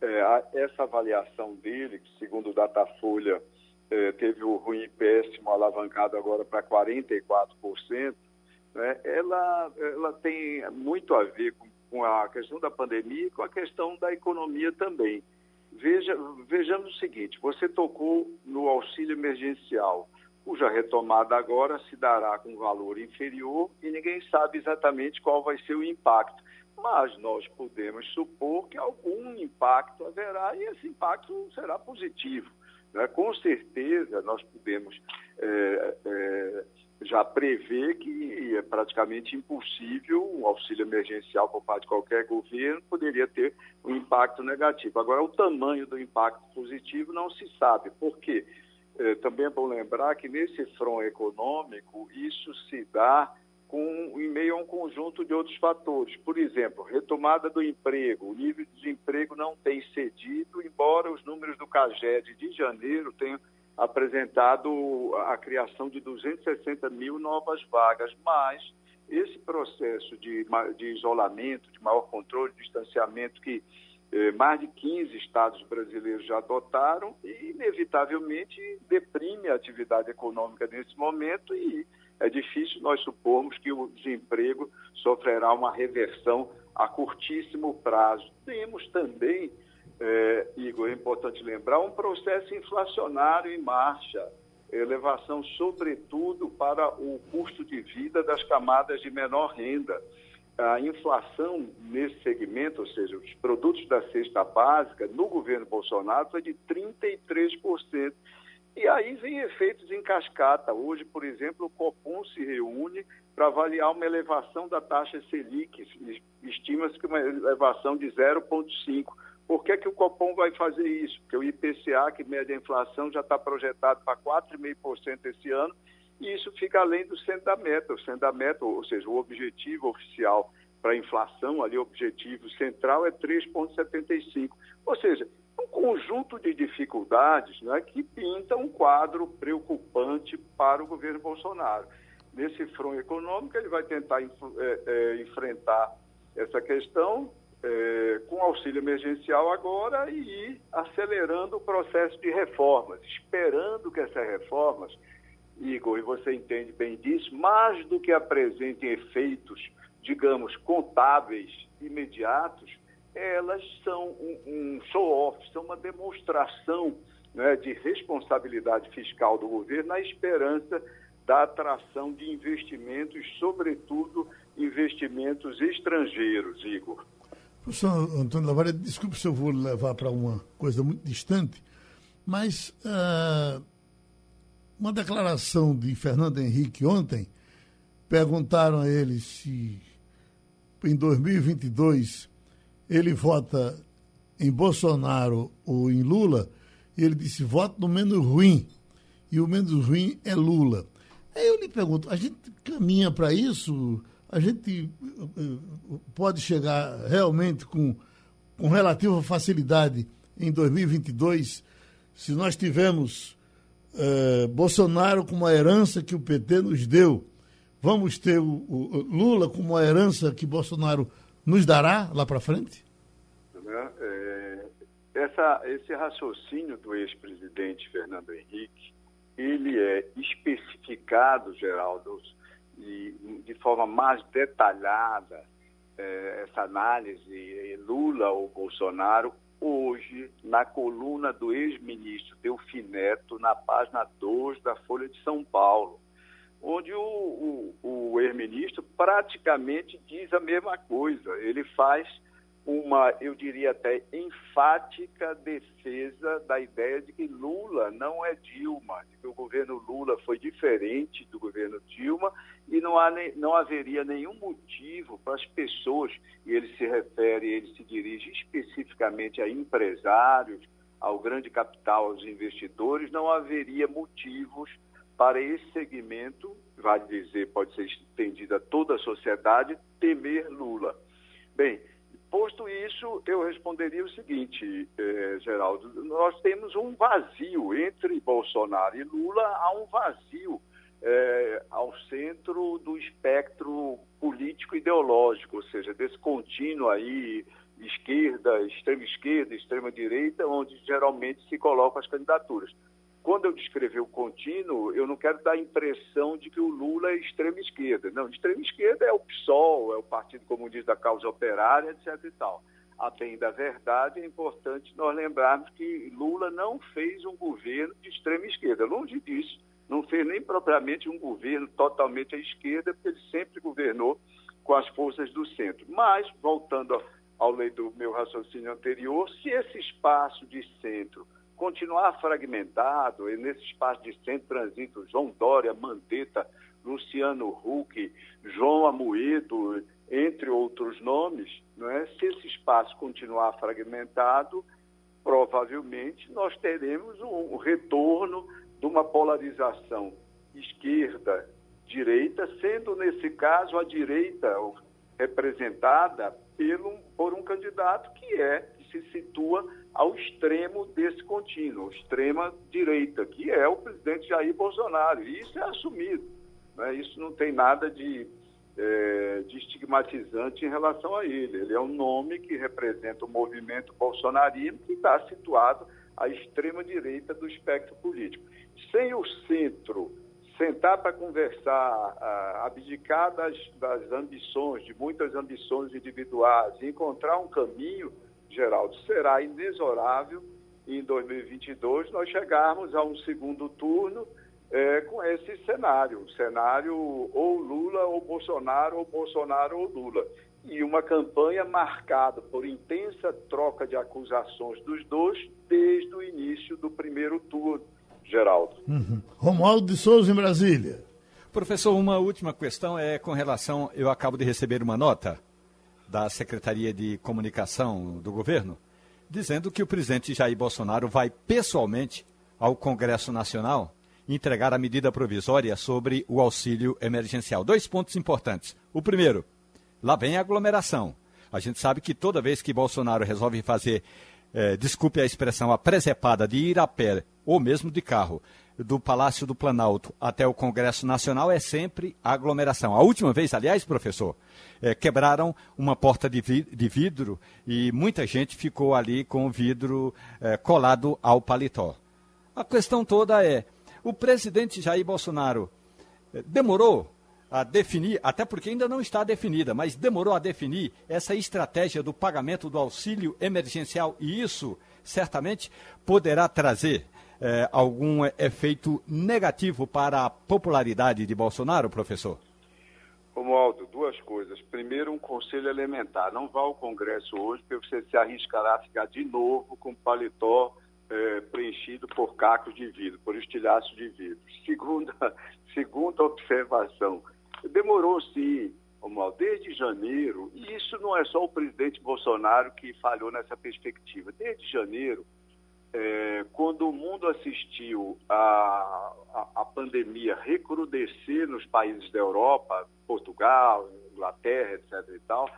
[SPEAKER 8] é, essa avaliação dele, que segundo o Datafolha é, teve o ruim péssimo alavancado agora para 44%, né, ela, ela tem muito a ver com, com, a questão da pandemia e com a questão da economia também. Veja, vejamos o seguinte: você tocou no auxílio emergencial, cuja retomada agora se dará com valor inferior e ninguém sabe exatamente qual vai ser o impacto. Mas nós podemos supor que algum impacto haverá e esse impacto será positivo. Né? Com certeza, nós podemos é, é, já prever que é praticamente impossível um auxílio emergencial por parte de qualquer governo poderia ter um impacto negativo. Agora, o tamanho do impacto positivo não se sabe. Por quê? É, também é bom lembrar que nesse front econômico, isso se dá com, em meio a um conjunto de outros fatores. Por exemplo, retomada do emprego. O nível de desemprego não tem cedido, embora os números do CAGED de janeiro tenham apresentado a criação de 260 mil novas vagas, mas esse processo de, de isolamento, de maior controle, de distanciamento que eh, mais de 15 estados brasileiros já adotaram, inevitavelmente deprime a atividade econômica nesse momento e é difícil nós supormos que o desemprego sofrerá uma reversão a curtíssimo prazo. Temos também, é, Igor, é importante lembrar, um processo inflacionário em marcha, elevação, sobretudo, para o custo de vida das camadas de menor renda. A inflação nesse segmento, ou seja, os produtos da cesta básica, no governo Bolsonaro, foi de 33%. E aí vem efeitos em cascata. Hoje, por exemplo, o Copom se reúne para avaliar uma elevação da taxa Selic. Estima-se que uma elevação de 0,5. Por que, que o Copom vai fazer isso? Porque o IPCA, que mede a inflação, já está projetado para 4,5% esse ano, e isso fica além do centro da meta. O centro da meta, ou seja, o objetivo oficial para a inflação, ali o objetivo central é 3,75. Ou seja, um conjunto de dificuldades né, que pinta um quadro preocupante para o governo Bolsonaro. Nesse front econômico, ele vai tentar é, é, enfrentar essa questão é, com auxílio emergencial agora e ir acelerando o processo de reformas, esperando que essas reformas, Igor, e você entende bem disso, mais do que apresentem efeitos, digamos, contábeis imediatos, elas são um, um show-off, são uma demonstração né, de responsabilidade fiscal do governo na esperança da atração de investimentos, sobretudo investimentos estrangeiros, Igor.
[SPEAKER 2] Professor Antônio Lavares, desculpe se eu vou levar para uma coisa muito distante, mas uh, uma declaração de Fernando Henrique ontem, perguntaram a ele se em 2022 ele vota em Bolsonaro ou em Lula, e ele disse: voto no menos ruim, e o menos ruim é Lula. Aí eu lhe pergunto: a gente caminha para isso? A gente eh, pode chegar realmente com, com relativa facilidade em 2022 se nós tivermos eh, Bolsonaro com uma herança que o PT nos deu? Vamos ter o, o Lula com uma herança que Bolsonaro nos dará lá para frente?
[SPEAKER 8] Né? É, essa, esse raciocínio do ex-presidente Fernando Henrique, ele é especificado, Geraldo, de, de forma mais detalhada, é, essa análise Lula ou Bolsonaro, hoje, na coluna do ex-ministro Delfim Neto, na página 2 da Folha de São Paulo onde o, o, o ex-ministro praticamente diz a mesma coisa. Ele faz uma, eu diria até, enfática defesa da ideia de que Lula não é Dilma, de que o governo Lula foi diferente do governo Dilma e não, há não haveria nenhum motivo para as pessoas, e ele se refere, ele se dirige especificamente a empresários, ao grande capital, aos investidores, não haveria motivos para esse segmento, vale dizer, pode ser estendido a toda a sociedade, temer Lula. Bem, posto isso, eu responderia o seguinte, eh, Geraldo, nós temos um vazio entre Bolsonaro e Lula, há um vazio eh, ao centro do espectro político-ideológico, ou seja, desse contínuo aí, esquerda, extrema esquerda, extrema direita, onde geralmente se colocam as candidaturas quando eu descrever o contínuo, eu não quero dar a impressão de que o Lula é extrema esquerda. Não, extrema esquerda é o PSOL, é o Partido Comunista da Causa Operária, etc. e tal. A bem da verdade, é importante nós lembrarmos que Lula não fez um governo de extrema esquerda. Longe disso, não fez nem propriamente um governo totalmente à esquerda, porque ele sempre governou com as forças do centro. Mas, voltando ao lei do meu raciocínio anterior, se esse espaço de centro continuar fragmentado, e nesse espaço de centro transito João Dória, Mandetta, Luciano Huck, João Amoedo, entre outros nomes, não é? se esse espaço continuar fragmentado, provavelmente nós teremos um, retorno de uma polarização esquerda-direita, sendo nesse caso a direita representada pelo, por um candidato que é, que se situa ao extremo desse contínuo, extrema direita, que é o presidente Jair Bolsonaro. E isso é assumido. Né? Isso não tem nada de, é, de estigmatizante em relação a ele. Ele é um nome que representa o movimento bolsonarino que está situado à extrema direita do espectro político. Sem o centro sentar para conversar, abdicar das, das ambições, de muitas ambições individuais, encontrar um caminho Geraldo, será inexorável em 2022 nós chegarmos a um segundo turno é, com esse cenário, cenário ou Lula ou Bolsonaro, ou Bolsonaro ou Lula. E uma campanha marcada por intensa troca de acusações dos dois desde o início do primeiro turno, Geraldo.
[SPEAKER 2] Uhum. Romualdo de Souza, em Brasília.
[SPEAKER 6] Professor, uma última questão é com relação. Eu acabo de receber uma nota da Secretaria de Comunicação do governo, dizendo que o presidente Jair Bolsonaro vai pessoalmente ao Congresso Nacional entregar a medida provisória sobre o auxílio emergencial. Dois pontos importantes. O primeiro, lá vem a aglomeração. A gente sabe que toda vez que Bolsonaro resolve fazer é, desculpe a expressão, a presepada de ir a pé ou mesmo de carro do Palácio do Planalto até o Congresso Nacional é sempre aglomeração. A última vez, aliás, professor, é, quebraram uma porta de, vidro e muita gente ficou ali com o vidro é, colado ao paletó. A questão toda é: o presidente Jair Bolsonaro é, demorou a definir, até porque ainda não está definida, mas demorou a definir essa estratégia do pagamento do auxílio emergencial e isso certamente poderá trazer é, algum efeito negativo para a popularidade de Bolsonaro, professor?
[SPEAKER 8] Romualdo, duas coisas. Primeiro, um conselho elementar. Não vá ao Congresso hoje, porque você se arriscará a ficar de novo com paletó é, preenchido por cacos de vidro, por estilhaço de vidro. [laughs] Segunda, segunda observação. Demorou sim, Romualdo, desde janeiro, e isso não é só o presidente Bolsonaro que falhou nessa perspectiva. Desde janeiro, é, quando o mundo assistiu a, a, a, pandemia recrudescer nos países da Europa, Portugal, Inglaterra, etc. e tal,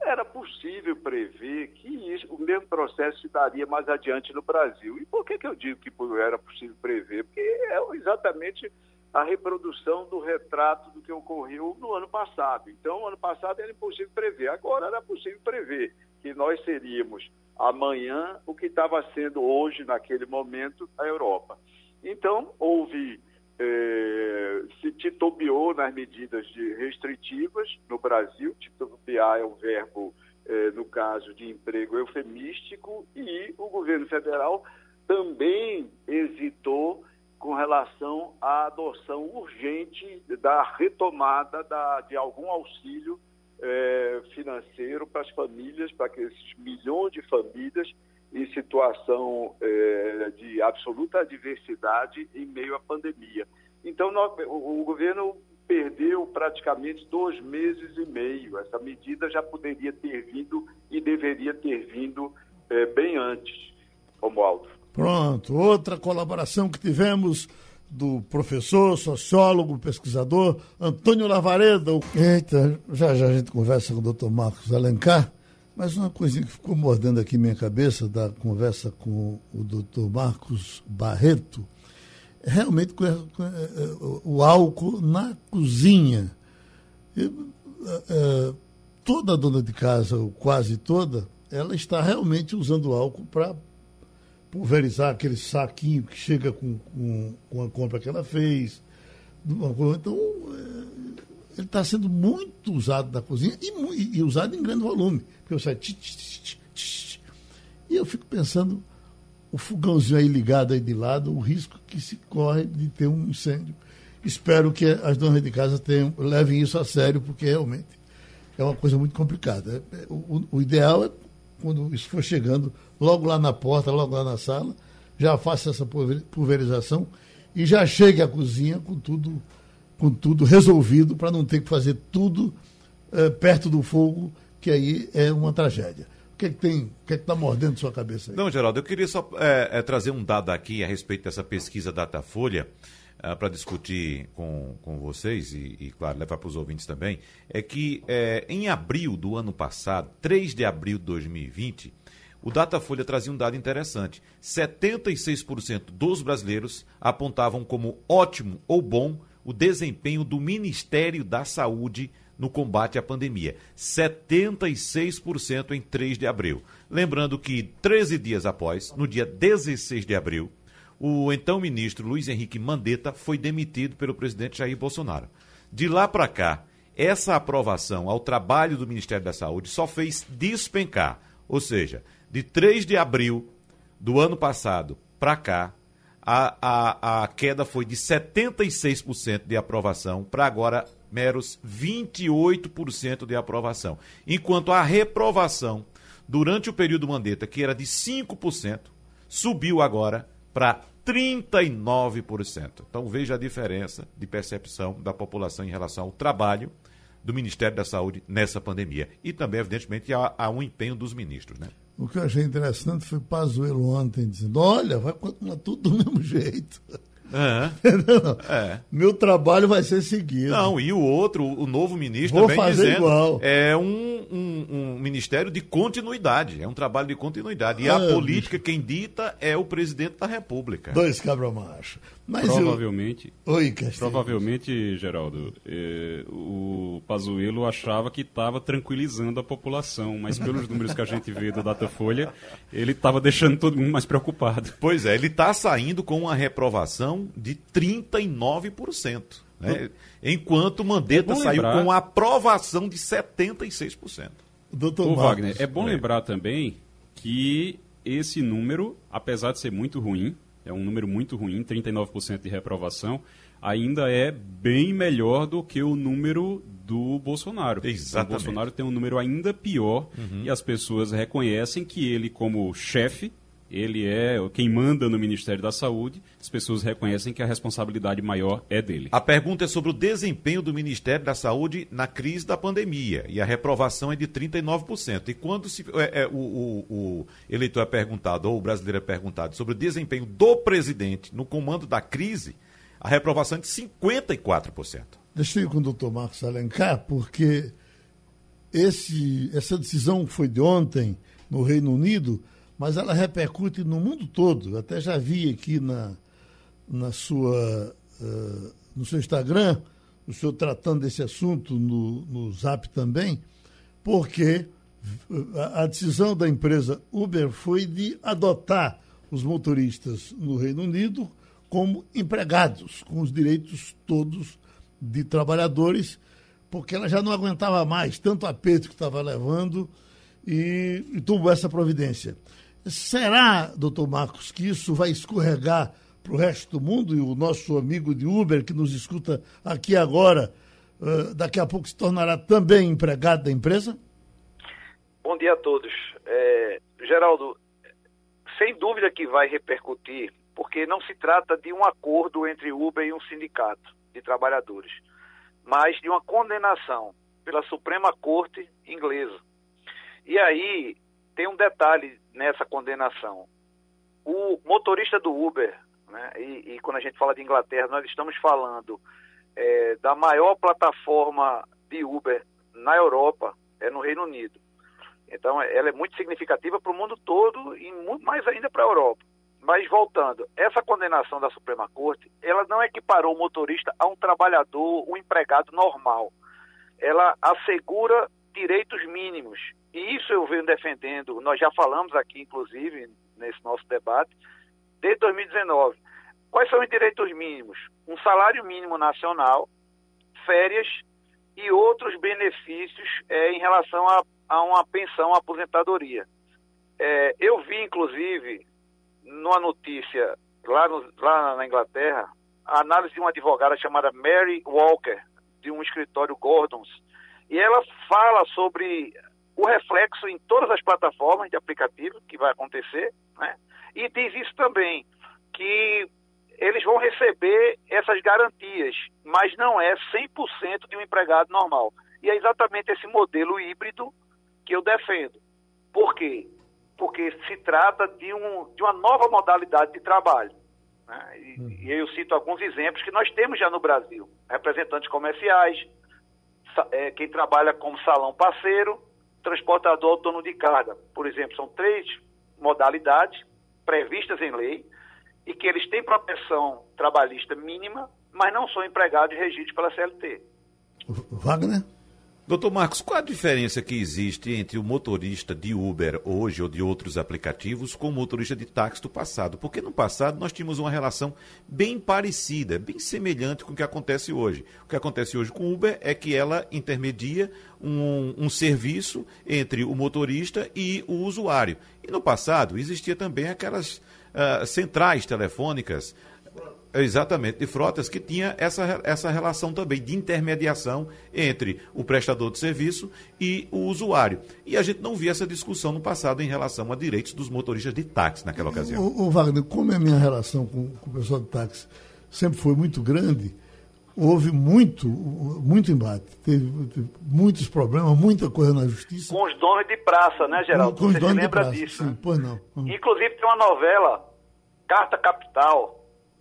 [SPEAKER 8] era possível prever que isso, o mesmo processo se daria mais adiante no Brasil. E por que, que eu digo que era possível prever? Porque é exatamente a reprodução do retrato do que ocorreu no ano passado. Então, no ano passado era impossível prever, agora era possível prever que nós seríamos amanhã o que estava sendo hoje, naquele momento, a Europa. Então, houve, eh, se titubeou nas medidas de restritivas no Brasil, titubear é um verbo, eh, no caso de emprego eufemístico, e o governo federal também hesitou com relação à adoção urgente da retomada da, de algum auxílio é, financeiro para as famílias, para esses milhões de famílias em situação é, de absoluta adversidade em meio à pandemia. Então, nós, o, o governo perdeu praticamente dois meses e meio. Essa medida já poderia ter vindo e deveria ter vindo é, bem antes, Romualdo.
[SPEAKER 2] Pronto, outra colaboração que tivemos do professor, sociólogo, pesquisador Antônio Lavareda. Eita, já já a gente conversa com o doutor Marcos Alencar, mas uma coisinha que ficou mordendo aqui minha cabeça da conversa com o doutor Marcos Barreto, realmente com, é, o álcool na cozinha. E, é, toda dona de casa, ou quase toda, ela está realmente usando álcool para pulverizar aquele saquinho que chega com, com, com a compra que ela fez. Então, é, ele está sendo muito usado na cozinha e, e, usado em grande volume. Porque eu tch, tch, tch, e eu fico pensando, o fogãozinho aí ligado aí de lado, o risco que se corre de ter um incêndio. Espero que as donas de casa tenham, levem isso a sério, porque realmente é uma coisa muito complicada. É, o, o ideal é quando isso for chegando, logo lá na porta, logo lá na sala, já faça essa pulverização e já chegue à cozinha com tudo, com tudo resolvido para não ter que fazer tudo é, perto do fogo, que aí é uma tragédia. O que, é que tem, o que é está mordendo sua cabeça aí?
[SPEAKER 3] Não, Geraldo, eu queria só é, trazer um dado aqui a respeito dessa pesquisa Datafolha. Uh, para discutir com, com vocês e, e claro, levar para os ouvintes também, é que é, em abril do ano passado, 3 de abril de 2020, o Datafolha trazia um dado interessante. 76% dos brasileiros apontavam como ótimo ou bom o desempenho do Ministério da Saúde no combate à pandemia. 76% em 3 de abril. Lembrando que 13 dias após, no dia 16 de abril, o então ministro Luiz Henrique Mandetta foi demitido pelo presidente Jair Bolsonaro. De lá para cá, essa aprovação ao trabalho do Ministério da Saúde só fez despencar. Ou seja, de 3 de abril do ano passado para cá, a, a, a queda foi de 76% de aprovação para agora meros 28% de aprovação. Enquanto a reprovação durante o período Mandetta, que era de 5%, subiu agora para 39%. Então veja a diferença de percepção da população em relação ao trabalho do Ministério da Saúde nessa pandemia. E também, evidentemente, há, há um empenho dos ministros. Né?
[SPEAKER 2] O que eu achei interessante foi Pazuello ontem dizendo, olha, vai continuar tudo do mesmo jeito. É. [laughs] é. Meu trabalho vai ser seguido.
[SPEAKER 3] Não, e o outro, o novo ministro
[SPEAKER 2] Vou também fazer dizendo, igual.
[SPEAKER 3] é um, um, um, ministério de continuidade, é um trabalho de continuidade. E a ah, política, bicho. quem dita é o presidente da República.
[SPEAKER 2] Dois cabra macho.
[SPEAKER 5] Mas provavelmente, eu... Oi, provavelmente, Geraldo, eh, o Pazuello achava que estava tranquilizando a população, mas pelos números que a gente vê do Datafolha, ele estava deixando todo mundo mais preocupado.
[SPEAKER 3] Pois é, ele está saindo com uma reprovação de 39%. Né? Enquanto Mandetta é saiu lembrar... com a aprovação de 76%.
[SPEAKER 5] Doutor Ô, Wagner, é bom é. lembrar também que esse número, apesar de ser muito ruim, é um número muito ruim, 39% de reprovação, ainda é bem melhor do que o número do Bolsonaro.
[SPEAKER 3] Exatamente.
[SPEAKER 5] O Bolsonaro tem um número ainda pior uhum. e as pessoas reconhecem que ele, como chefe, ele é quem manda no Ministério da Saúde, as pessoas reconhecem que a responsabilidade maior é dele.
[SPEAKER 3] A pergunta é sobre o desempenho do Ministério da Saúde na crise da pandemia, e a reprovação é de 39%. E quando se, é, é, o, o, o, eleitor é perguntado, ou o brasileiro é perguntado, sobre o desempenho do presidente no comando da crise, a reprovação é de 54%.
[SPEAKER 2] Deixa eu ir com o doutor Marcos Alencar, porque esse, essa decisão foi de ontem no Reino Unido mas ela repercute no mundo todo. Eu até já vi aqui na, na sua, uh, no seu Instagram, o senhor tratando desse assunto no, no Zap também, porque a, a decisão da empresa Uber foi de adotar os motoristas no Reino Unido como empregados, com os direitos todos de trabalhadores, porque ela já não aguentava mais tanto aperto que estava levando e, e tomou essa providência. Será, doutor Marcos, que isso vai escorregar para o resto do mundo e o nosso amigo de Uber que nos escuta aqui agora, uh, daqui a pouco se tornará também empregado da empresa?
[SPEAKER 9] Bom dia a todos. É, Geraldo, sem dúvida que vai repercutir, porque não se trata de um acordo entre Uber e um sindicato de trabalhadores, mas de uma condenação pela Suprema Corte inglesa. E aí tem um detalhe nessa condenação. O motorista do Uber, né, e, e, quando a gente fala de Inglaterra, nós estamos falando é, da maior plataforma de Uber na Europa, é no Reino Unido. Então, ela é muito significativa para o mundo todo e muito mais ainda para a Europa. Mas voltando, essa condenação da Suprema Corte, ela não equiparou o motorista a um trabalhador, um empregado normal. Ela assegura direitos mínimos e isso eu venho defendendo, nós já falamos aqui, inclusive, nesse nosso debate, desde 2019. Quais são os direitos mínimos? Um salário mínimo nacional, férias e outros benefícios é, em relação a, a, uma pensão, aposentadoria. É, eu vi, inclusive, numa notícia lá, no, lá na Inglaterra, a análise de uma advogada chamada Mary Walker, de um escritório Gordons, e ela fala sobre o reflexo em todas as plataformas de aplicativo que vai acontecer, né? E diz isso também, que eles vão receber essas garantias, mas não é 100% de um empregado normal. E é exatamente esse modelo híbrido que eu defendo. Por quê? Porque se trata de, um, de uma nova modalidade de trabalho. Né? E, hum. e eu cito alguns exemplos que nós temos já no Brasil. Representantes comerciais, é, quem trabalha como salão parceiro, transportador autônomo de carga. Por exemplo, são três modalidades previstas em lei e que eles têm proteção trabalhista mínima, mas não são empregados regidos pela CLT.
[SPEAKER 2] Wagner?
[SPEAKER 3] Doutor Marcos, qual a diferença que existe entre o motorista de Uber hoje ou de outros aplicativos com o motorista de táxi do passado? Porque no passado nós tínhamos uma relação bem parecida, bem semelhante com o que acontece hoje. O que acontece hoje com Uber é que ela intermedia um, um serviço entre o motorista e o usuário. E no passado existia também aquelas uh, centrais telefônicas Exatamente, de frotas que tinha essa, essa relação também de intermediação entre o prestador de serviço e o usuário. E a gente não via essa discussão no passado em relação a direitos dos motoristas de táxi naquela ocasião.
[SPEAKER 2] O, o Wagner, como é a minha relação com, com o pessoal de táxi sempre foi muito grande, houve muito, muito embate, teve, teve, muitos problemas, muita coisa na justiça.
[SPEAKER 9] Com os donos de praça, né, Geraldo?
[SPEAKER 2] Com, com
[SPEAKER 9] Você
[SPEAKER 2] os donos
[SPEAKER 9] lembra
[SPEAKER 2] de praça,
[SPEAKER 9] disso?
[SPEAKER 2] Sim,
[SPEAKER 9] né?
[SPEAKER 2] pois não.
[SPEAKER 9] Inclusive tem uma novela, Carta Capital,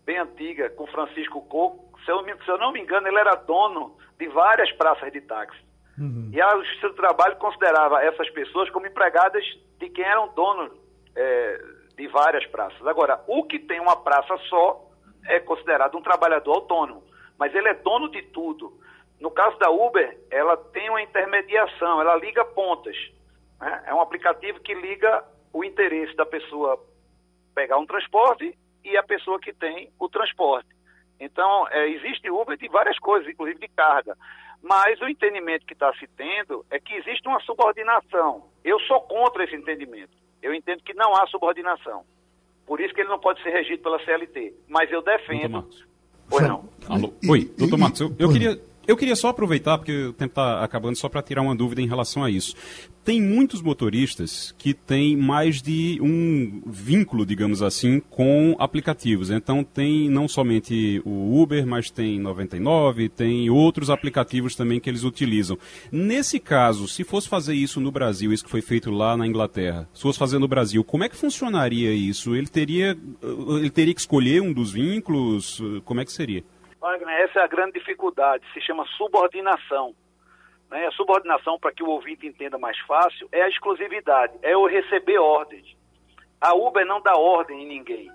[SPEAKER 9] bem antiga, com Francisco Coco. Se eu, se eu não me engano, ele era dono de várias praças de táxi. Uhum. E a Justiça do Trabalho considerava essas pessoas como empregadas de quem eram donos é, de várias praças. Agora, o que tem uma praça só é considerado um trabalhador autônomo, mas ele é dono de tudo. No caso da Uber, ela tem uma intermediação, ela liga pontas. Né? É um aplicativo que liga o interesse da pessoa pegar um transporte e a pessoa que tem o transporte. Então, é, existe Uber de várias coisas, inclusive de carga. Mas o entendimento que está se tendo é que existe uma subordinação. Eu sou contra esse entendimento. Eu entendo que não há subordinação. Por isso que ele não pode ser regido pela CLT. Mas eu defendo.
[SPEAKER 5] Oi, não. Alô. Oi, doutor Marcos, eu, eu queria eu queria só aproveitar, porque o tempo está acabando, só para tirar uma dúvida em relação a isso. Tem muitos motoristas que têm mais de um vínculo, digamos assim, com aplicativos. Então tem não somente o Uber, mas tem 99, tem outros aplicativos também que eles utilizam. Nesse caso, se fosse fazer isso no Brasil, isso que foi feito lá na Inglaterra, se fosse fazer no Brasil, como é que funcionaria isso? Ele teria, ele teria que escolher um dos vínculos? Como é que seria?
[SPEAKER 9] Wagner, essa é a grande dificuldade, se chama subordinação. Né? A subordinação, para que o ouvinte entenda mais fácil, é a exclusividade, é o receber ordens. A Uber não dá ordem em ninguém.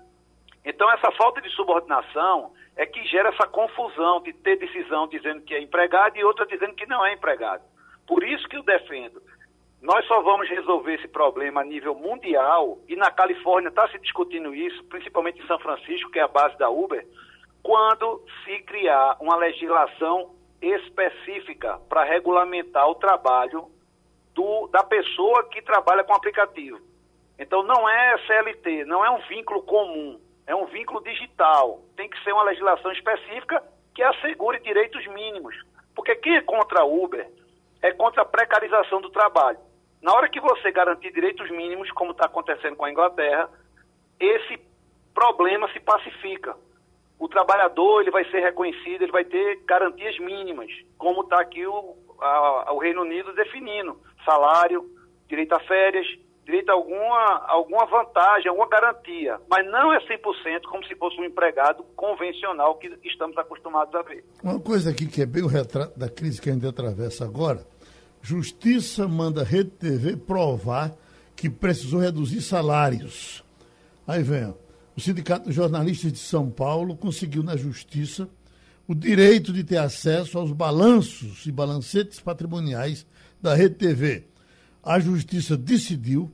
[SPEAKER 9] Então, essa falta de subordinação é que gera essa confusão de ter decisão dizendo que é empregado e outra dizendo que não é empregado. Por isso que eu defendo. Nós só vamos resolver esse problema a nível mundial, e na Califórnia está se discutindo isso, principalmente em São Francisco, que é a base da Uber, quando se criar uma legislação específica para regulamentar o trabalho do, da pessoa que trabalha com aplicativo. Então não é CLT, não é um vínculo comum, é um vínculo digital. Tem que ser uma legislação específica que assegure direitos mínimos. Porque quem é contra a Uber é contra a precarização do trabalho. Na hora que você garantir direitos mínimos, como está acontecendo com a Inglaterra, esse problema se pacifica o trabalhador ele vai ser reconhecido, ele vai ter garantias mínimas, como está aqui o, a, o Reino Unido definindo: salário, direito a férias, direito a alguma, alguma vantagem, alguma garantia. Mas não é 100% como se fosse um empregado convencional que estamos acostumados a ver.
[SPEAKER 2] Uma coisa aqui que é bem o retrato da crise que a gente atravessa agora: Justiça manda a Rede TV provar que precisou reduzir salários. Aí vem, o Sindicato de Jornalistas de São Paulo conseguiu na Justiça o direito de ter acesso aos balanços e balancetes patrimoniais da Rede TV. A Justiça decidiu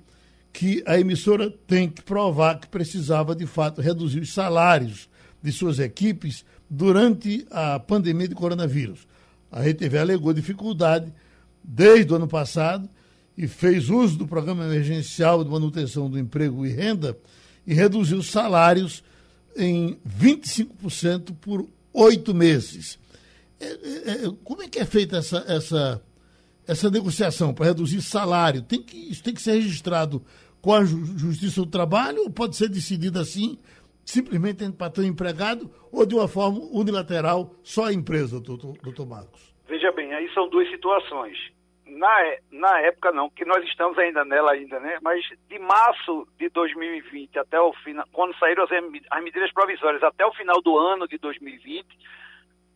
[SPEAKER 2] que a emissora tem que provar que precisava, de fato, reduzir os salários de suas equipes durante a pandemia de coronavírus. A Rede TV alegou dificuldade desde o ano passado e fez uso do programa emergencial de manutenção do emprego e renda e reduziu os salários em 25% por oito meses. É, é, é, como é que é feita essa, essa, essa negociação para reduzir salário? Tem que, isso tem que ser registrado com a Justiça do Trabalho ou pode ser decidido assim, simplesmente entre patrão e empregado, ou de uma forma unilateral, só a empresa, doutor, doutor Marcos?
[SPEAKER 9] Veja bem, aí são duas situações na, na época não, que nós estamos ainda nela ainda, né? Mas de março de 2020 até o final, quando saíram as, as medidas provisórias até o final do ano de 2020,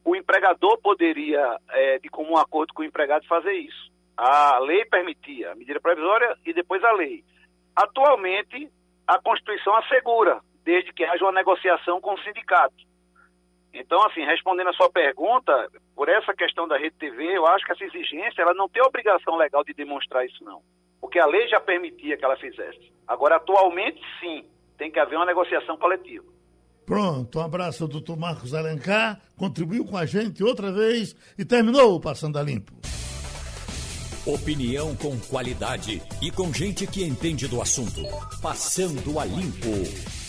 [SPEAKER 9] o empregador poderia, é, de comum acordo com o empregado, fazer isso. A lei permitia a medida provisória e depois a lei. Atualmente, a Constituição assegura, desde que haja uma negociação com o sindicato. Então, assim, respondendo a sua pergunta, por essa questão da Rede TV, eu acho que essa exigência, ela não tem obrigação legal de demonstrar isso, não. Porque a lei já permitia que ela fizesse. Agora, atualmente, sim, tem que haver uma negociação coletiva.
[SPEAKER 2] Pronto, um abraço ao doutor Marcos Alencar, contribuiu com a gente outra vez e terminou o Passando a Limpo.
[SPEAKER 1] Opinião com qualidade e com gente que entende do assunto. Passando a Limpo.